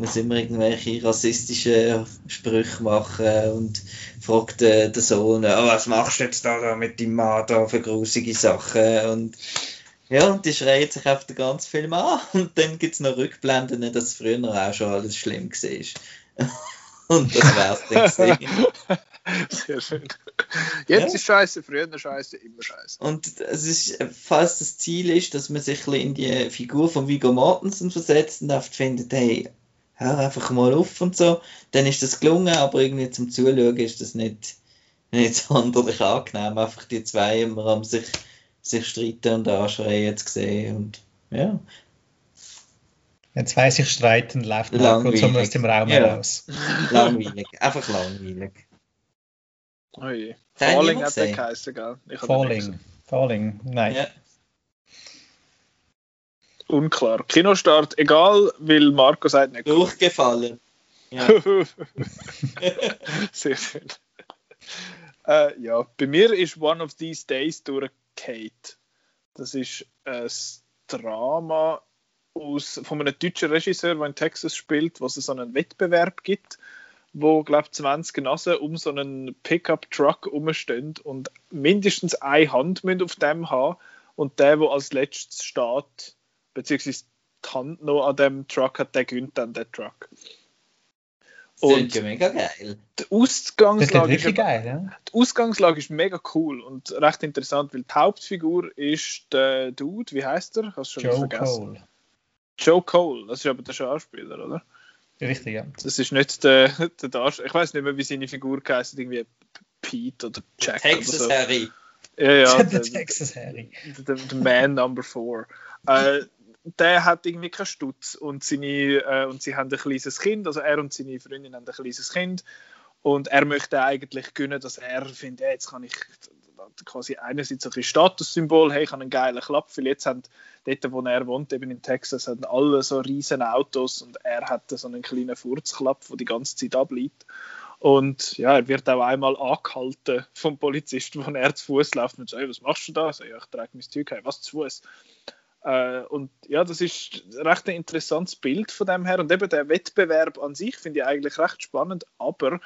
muss immer irgendwelche rassistischen Sprüche machen und fragt äh, den Sohn, oh, was machst du jetzt da, da mit deinem Mann da für grusige Sachen und ja, und die schreien sich auf den ganzen Film an und dann gibt es noch Rückblenden, dass früher auch schon alles schlimm war. und das wär's dann. Sehr schön. Jetzt Ja. ist scheiße, früher scheiße, immer scheiße. Und es ist, falls das Ziel ist, dass man sich in die Figur von Viggo Mortensen versetzt und oft findet, hey, hör einfach mal auf und so, dann ist das gelungen, aber irgendwie zum Zuschauen ist das nicht, nicht sonderlich angenehm, einfach die zwei immer am sich, sich streiten und anschreien zu sehen. Und, ja. Wenn zwei sich streiten, läuft Marco so aus dem Raum Ja. heraus. Langweilig, einfach langweilig. Oh je. Falling hat der geheißen, gell? Falling. Falling. Nein. Ja. Unklar. Kinostart, egal, weil Marco sagt nicht. Durchgefallen. Ja. Sehr schön. Äh, ja, bei mir ist One of These Days durch Kate. Das ist ein Drama aus, von einem deutschen Regisseur, der in Texas spielt, wo es so einen Wettbewerb gibt, wo, glaube ich, 20 Nasen um so einen Pickup-Truck rumstehen und mindestens eine Hand auf dem haben und der, der als letztes steht, beziehungsweise die Hand noch an dem Truck hat, der gewinnt dann den Truck. Und ja mega geil. die Ausgangslage ist geil, ja? die Ausgangslage ist mega cool und recht interessant, weil die Hauptfigur ist der Dude, wie heißt er? Hast du schon Joe vergessen? Cole. Joe Cole, das ist aber der Schauspieler, oder? Richtig, ja. Das ist nicht der, der Darsteller. Ich weiß nicht mehr, wie seine Figur heißt, irgendwie Pete oder Jack Texas oder so. Harry. Ja, ja, der der, Texas Harry. der, der Man Number Four. Äh, der hat irgendwie keinen Stutz und, seine, äh, und sie haben ein kleines Kind, also er und seine Freundin haben ein kleines Kind und er möchte eigentlich gönnen, dass er findet, ja, jetzt kann ich quasi einerseits ein Statussymbol, hey, ich habe einen geilen Klapp, weil jetzt haben dort, wo er wohnt, eben in Texas, haben alle so riesen Autos und er hat so einen kleinen Furzklapp, der die ganze Zeit abliegt. Und ja, er wird auch einmal angehalten vom Polizisten, wenn er zu Fuß läuft und sagt, hey, was machst du da? So, ja, ich trage mein Zeug heim. Was zu Fuß? Äh, und ja, das ist recht ein interessantes Bild von dem her. Und eben der Wettbewerb an sich finde ich eigentlich recht spannend, aber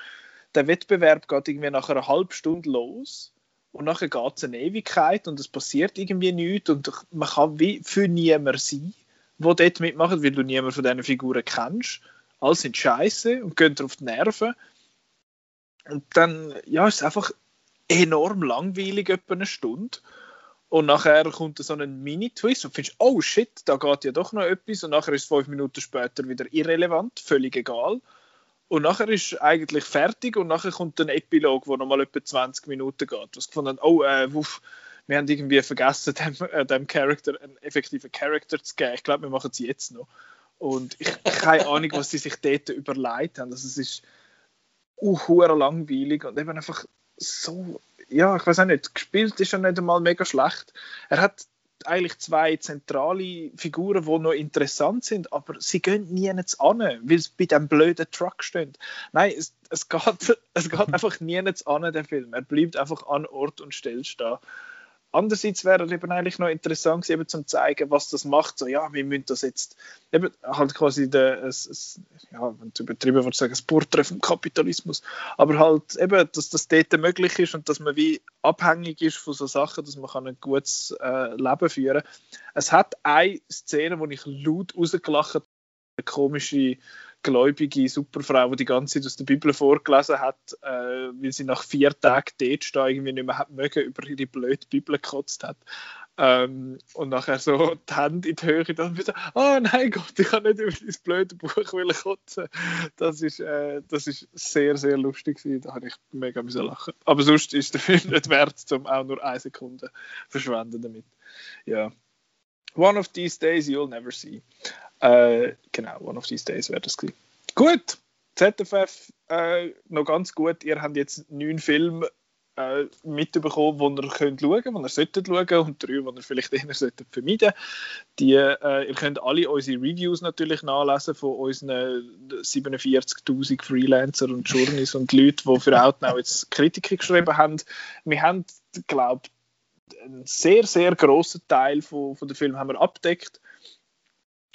der Wettbewerb geht irgendwie nach einer halben Stunde los und nachher geht es eine Ewigkeit und es passiert irgendwie nichts und man kann wie für niemand sein, der dort mitmacht, weil du niemand von diesen Figuren kennst. Alle sind scheiße und gehen dir auf die Nerven. Und dann ja, ist es einfach enorm langweilig, etwa eine Stunde. Und nachher kommt so ein Mini-Twist und findest, oh shit, da geht ja doch noch etwas. Und nachher ist es fünf Minuten später wieder irrelevant, völlig egal. Und nachher ist eigentlich fertig und nachher kommt ein Epilog, der nochmal etwa 20 Minuten geht. Was gefunden, oh, äh, wuff, wir haben irgendwie vergessen, dem, äh, dem Charakter einen effektiven Charakter zu geben. Ich glaube, wir machen es jetzt noch. Und ich keine Ahnung, was sie sich dort überlegt haben. Also es ist uh, langweilig und eben einfach so, ja, ich weiß auch nicht, gespielt ist er nicht einmal mega schlecht. Er hat eigentlich zwei zentrale Figuren, die noch interessant sind, aber sie gehen nie an, weil sie bei dem blöden Truck stehen. Nein, es, es, geht, es geht einfach nie an, der Film. Er bleibt einfach an Ort und Stelle stehen. Andererseits wäre er eben eigentlich noch interessant gewesen, eben zum zeigen, was das macht. So, ja, wir müssen das jetzt eben halt quasi der, es, es, ja, wenn du übertrieben würdest sagen, das Porträt vom Kapitalismus, aber halt eben, dass das dort möglich ist und dass man wie abhängig ist von so Sachen, dass man kann ein gutes äh, Leben führen kann. Es hat eine Szene, wo ich laut rausgelacht habe, eine komische gläubige Superfrau, die die ganze Zeit aus der Bibel vorgelesen hat, äh, weil sie nach vier Tagen dort stehen, irgendwie nicht mehr hat mögen, über ihre blöde Bibel gekotzt hat. Ähm, und nachher so die Hände in die Höhe, dann wieder, oh nein Gott, ich kann nicht über dieses blöde Buch kotzen. Das ist, äh, das ist sehr, sehr lustig gewesen. Da habe ich mega müssen lachen. Aber sonst ist der Film nicht wert, um auch nur eine Sekunde verschwenden damit. Ja. One of these days you'll never see. Äh, genau, One of these days wäre das gewesen. Gut, ZFF, äh, noch ganz gut. Ihr habt jetzt neun Filme äh, mitbekommen, die ihr könnt schauen könnt, die ihr solltet schauen und drei, die ihr vielleicht eher solltet vermeiden Die, äh, Ihr könnt alle unsere Reviews natürlich nachlesen von unseren 47'000 Freelancer und Journeys und Leuten, die für Outnow jetzt Kritiken geschrieben haben. Wir haben, glaube ich, einen sehr, sehr grossen Teil von, von den Filmen haben wir abdeckt.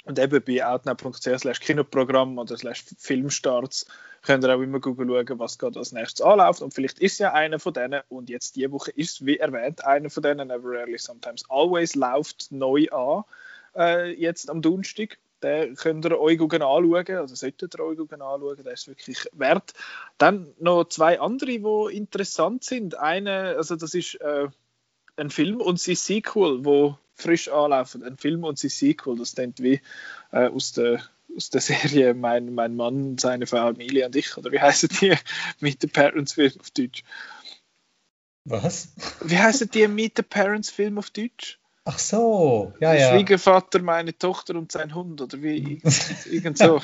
Und eben bei outnow.ch slash Kinoprogramm oder slash Filmstarts könnt ihr auch immer schauen, was gerade als nächstes anläuft. Und vielleicht ist ja einer von denen, und jetzt diese Woche ist, wie erwähnt, einer von denen, Never Rarely, Sometimes Always, läuft neu an, äh, jetzt am Donnerstag. Den könnt ihr euch anschauen, also solltet ihr euch anschauen, der ist wirklich wert. Dann noch zwei andere, die interessant sind. Eine, also das ist äh, ein Film und sein Sequel, wo frisch anlaufen. Ein Film und sein Sequel, das klingt wie äh, aus der aus der Serie mein, mein Mann, seine Familie und ich, oder wie heißen die mit den Parents Film auf Deutsch? Was? Wie heißen die Meet the Parents Film auf Deutsch? Ach so, ja, ja. Schwiegervater, meine Tochter und sein Hund oder wie? Irgend so.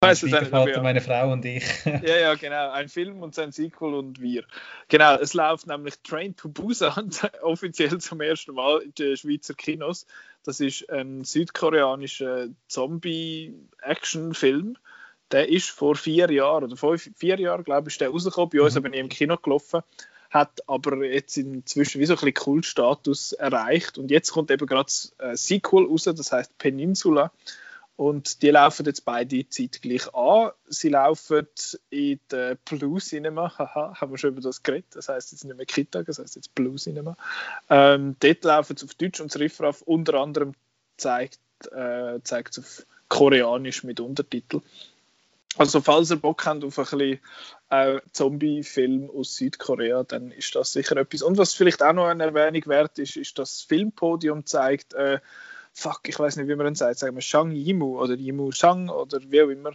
Weiß es nicht, Vater, meine Frau und ich. ja, ja, genau. Ein Film und sein Sequel und wir. Genau, es läuft nämlich Train to Busan offiziell zum ersten Mal in den Schweizer Kinos. Das ist ein südkoreanischer Zombie-Action-Film. Der ist vor vier Jahren oder fünf, vier Jahren, glaube ich, ist der rausgekommen. Bei uns mhm. aber nie im Kino gelaufen. Hat aber jetzt inzwischen wie so ein bisschen Kultstatus erreicht. Und jetzt kommt eben gerade ein Sequel raus, das heißt Peninsula. Und die laufen jetzt beide zeitgleich an. Sie laufen in der Blue Cinema. Haha, haben wir schon über das geredet. Das heißt jetzt nicht mehr Kita, das heißt jetzt Blue Cinema. Ähm, dort laufen sie auf Deutsch und das Riffraff unter anderem zeigt äh, auf Koreanisch mit Untertitel. Also falls ihr Bock habt auf ein bisschen äh, Zombie-Film aus Südkorea, dann ist das sicher etwas. Und was vielleicht auch noch eine Erwähnung wert ist, ist, dass das Filmpodium zeigt äh, fuck, ich weiß nicht, wie man ihn sagt, sagen wir Shang Yimu oder Yimu Shang oder wie auch immer.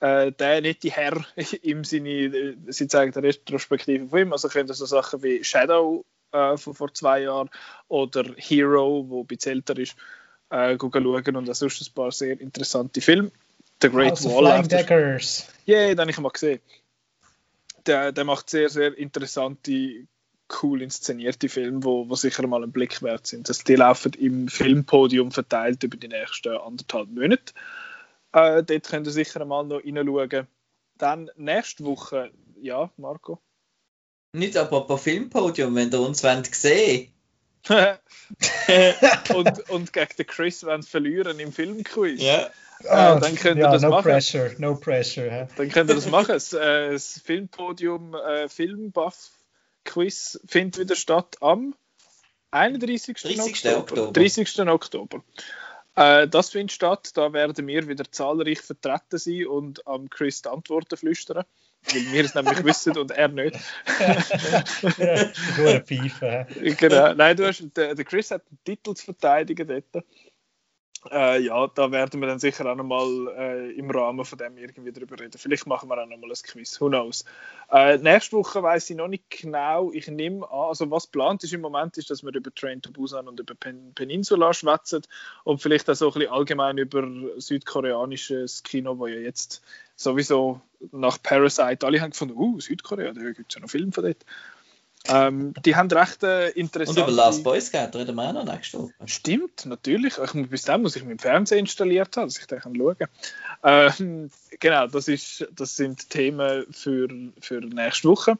Äh, der nette Herr im Sinne, äh, sie zeigen eine Retrospektive von ihm, also können so Sachen wie Shadow äh, von vor zwei Jahren oder Hero, wo ein bisschen älter ist, äh, schauen und sonst ein paar sehr interessante Filme. The Great House Wall. Flying Daggers. Ja, yeah, den habe ich mal gesehen. Der, der macht sehr, sehr interessante cool inszenierte Filme, wo, wo sicher mal ein Blick wert sind. Also die laufen im Filmpodium verteilt über die nächsten anderthalb Monate. Äh, dort könnt ihr sicher mal noch reinschauen. Dann nächste Woche, ja, Marco? Nicht apropos Filmpodium, wenn ihr uns wollt sehen und, und gegen den Chris wollen verlieren im Filmquiz. Ja. Äh, dann könnt ihr ja, das no machen. Pressure, no pressure. Huh? Dann könnt ihr das machen. Das, äh, das Filmpodium äh, Filmbuff Quiz findet wieder statt am 31. 30. Oktober. 30. Oktober. Äh, das findet statt. Da werden wir wieder zahlreich vertreten sein und am Chris die Antworten flüstern. Weil wir es nämlich wissen und er nicht. Nur eine Pfeife. genau. Nein, du hast, der, der Chris hat einen Titel zu verteidigen dort. Äh, ja, da werden wir dann sicher auch nochmal äh, im Rahmen von dem irgendwie drüber reden. Vielleicht machen wir auch nochmal ein Quiz, who knows. Äh, nächste Woche weiß ich noch nicht genau. Ich nehme an, also was geplant ist im Moment, ist, dass wir über Train to Busan und über Pen Peninsula schwätzen und vielleicht auch so ein bisschen allgemein über südkoreanisches Kino, wo ja jetzt sowieso nach Parasite alle haben gefunden, uh, Südkorea, da gibt es ja noch Filme von dort. Ähm, die haben recht äh, interessant. Und über Last Boys Scout reden wir auch noch nächste Woche. Stimmt, natürlich. Ich, bis dann muss ich meinen Fernseher installiert haben, dass ich den kann schauen kann. Ähm, genau, das, ist, das sind Themen für, für nächste Woche.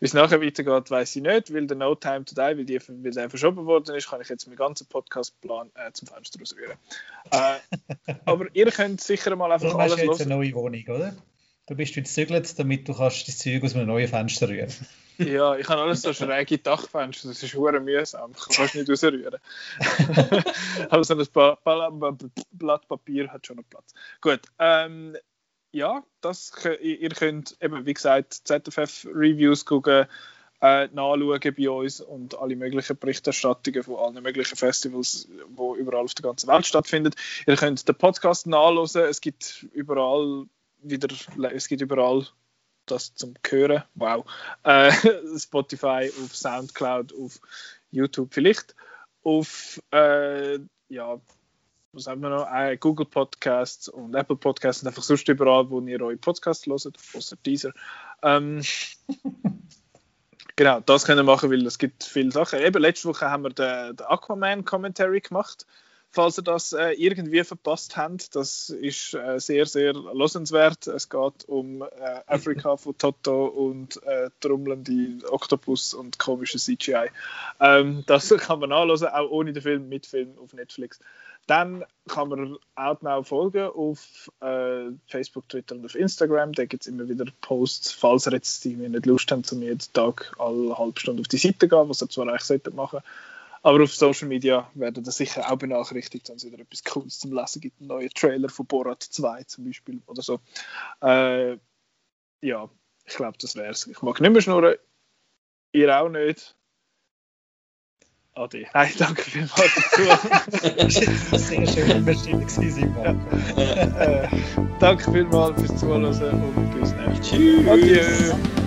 Wie es nachher weitergeht, weiß ich nicht, weil der No Time to Die, weil, die, weil der verschoben worden ist, kann ich jetzt meinen ganzen Podcastplan äh, zum Fenster rausrühren. Äh, aber ihr könnt sicher mal einfach alles los. Du jetzt eine neue Wohnung, oder? Du bist jetzt gezügelt, damit du kannst das Zeug aus einem neuen Fenster rühren Ja, ich habe alles so schräge Dachfenster, das ist hure mühsam. Ich kann es nicht rausrühren. Aber so ein Blatt Papier hat schon noch Platz. Gut, ähm, ja, das, ihr könnt eben, wie gesagt, ZFF-Reviews gucken, äh, nachschauen bei uns und alle möglichen Berichterstattungen von allen möglichen Festivals, die überall auf der ganzen Welt stattfinden. Ihr könnt den Podcast nachlesen, es gibt überall wieder, es gibt überall das zum Hören. Wow. Äh, Spotify, auf Soundcloud, auf YouTube vielleicht, auf äh, ja, was haben wir noch? Äh, Google Podcasts und Apple Podcasts und einfach sonst überall, wo ihr eure Podcasts hört, außer dieser. Ähm, genau, das können wir machen, weil es gibt viele Sachen. Eben letzte Woche haben wir den, den Aquaman Commentary gemacht falls ihr das äh, irgendwie verpasst habt. Das ist äh, sehr, sehr losenswert. Es geht um äh, Afrika von Toto und äh, trommelnde Oktopus und komische CGI. Ähm, das kann man nachlesen, auch ohne den Film, mit Film auf Netflix. Dann kann man Outnow folgen auf äh, Facebook, Twitter und auf Instagram. Da gibt es immer wieder Posts, falls ihr jetzt die nicht Lust habt, zu mir jeden Tag alle halbe Stunde auf die Seite gehen, was ihr zwar eigentlich machen solltet aber auf Social Media werden das sicher auch benachrichtigt, wenn es wieder etwas Cooles zum Lesen gibt. Ein neuer Trailer von Borat 2 zum Beispiel oder so. Äh, ja, ich glaube, das wäre es. Ich mag nicht mehr schnurren. Ihr auch nicht. Ade. Nein, danke vielmals dazu. sehr schön bestimmt gewesen, ja. äh, Danke vielmals fürs Zuhören und bis nächstes Mal. Tschüss. Adieu.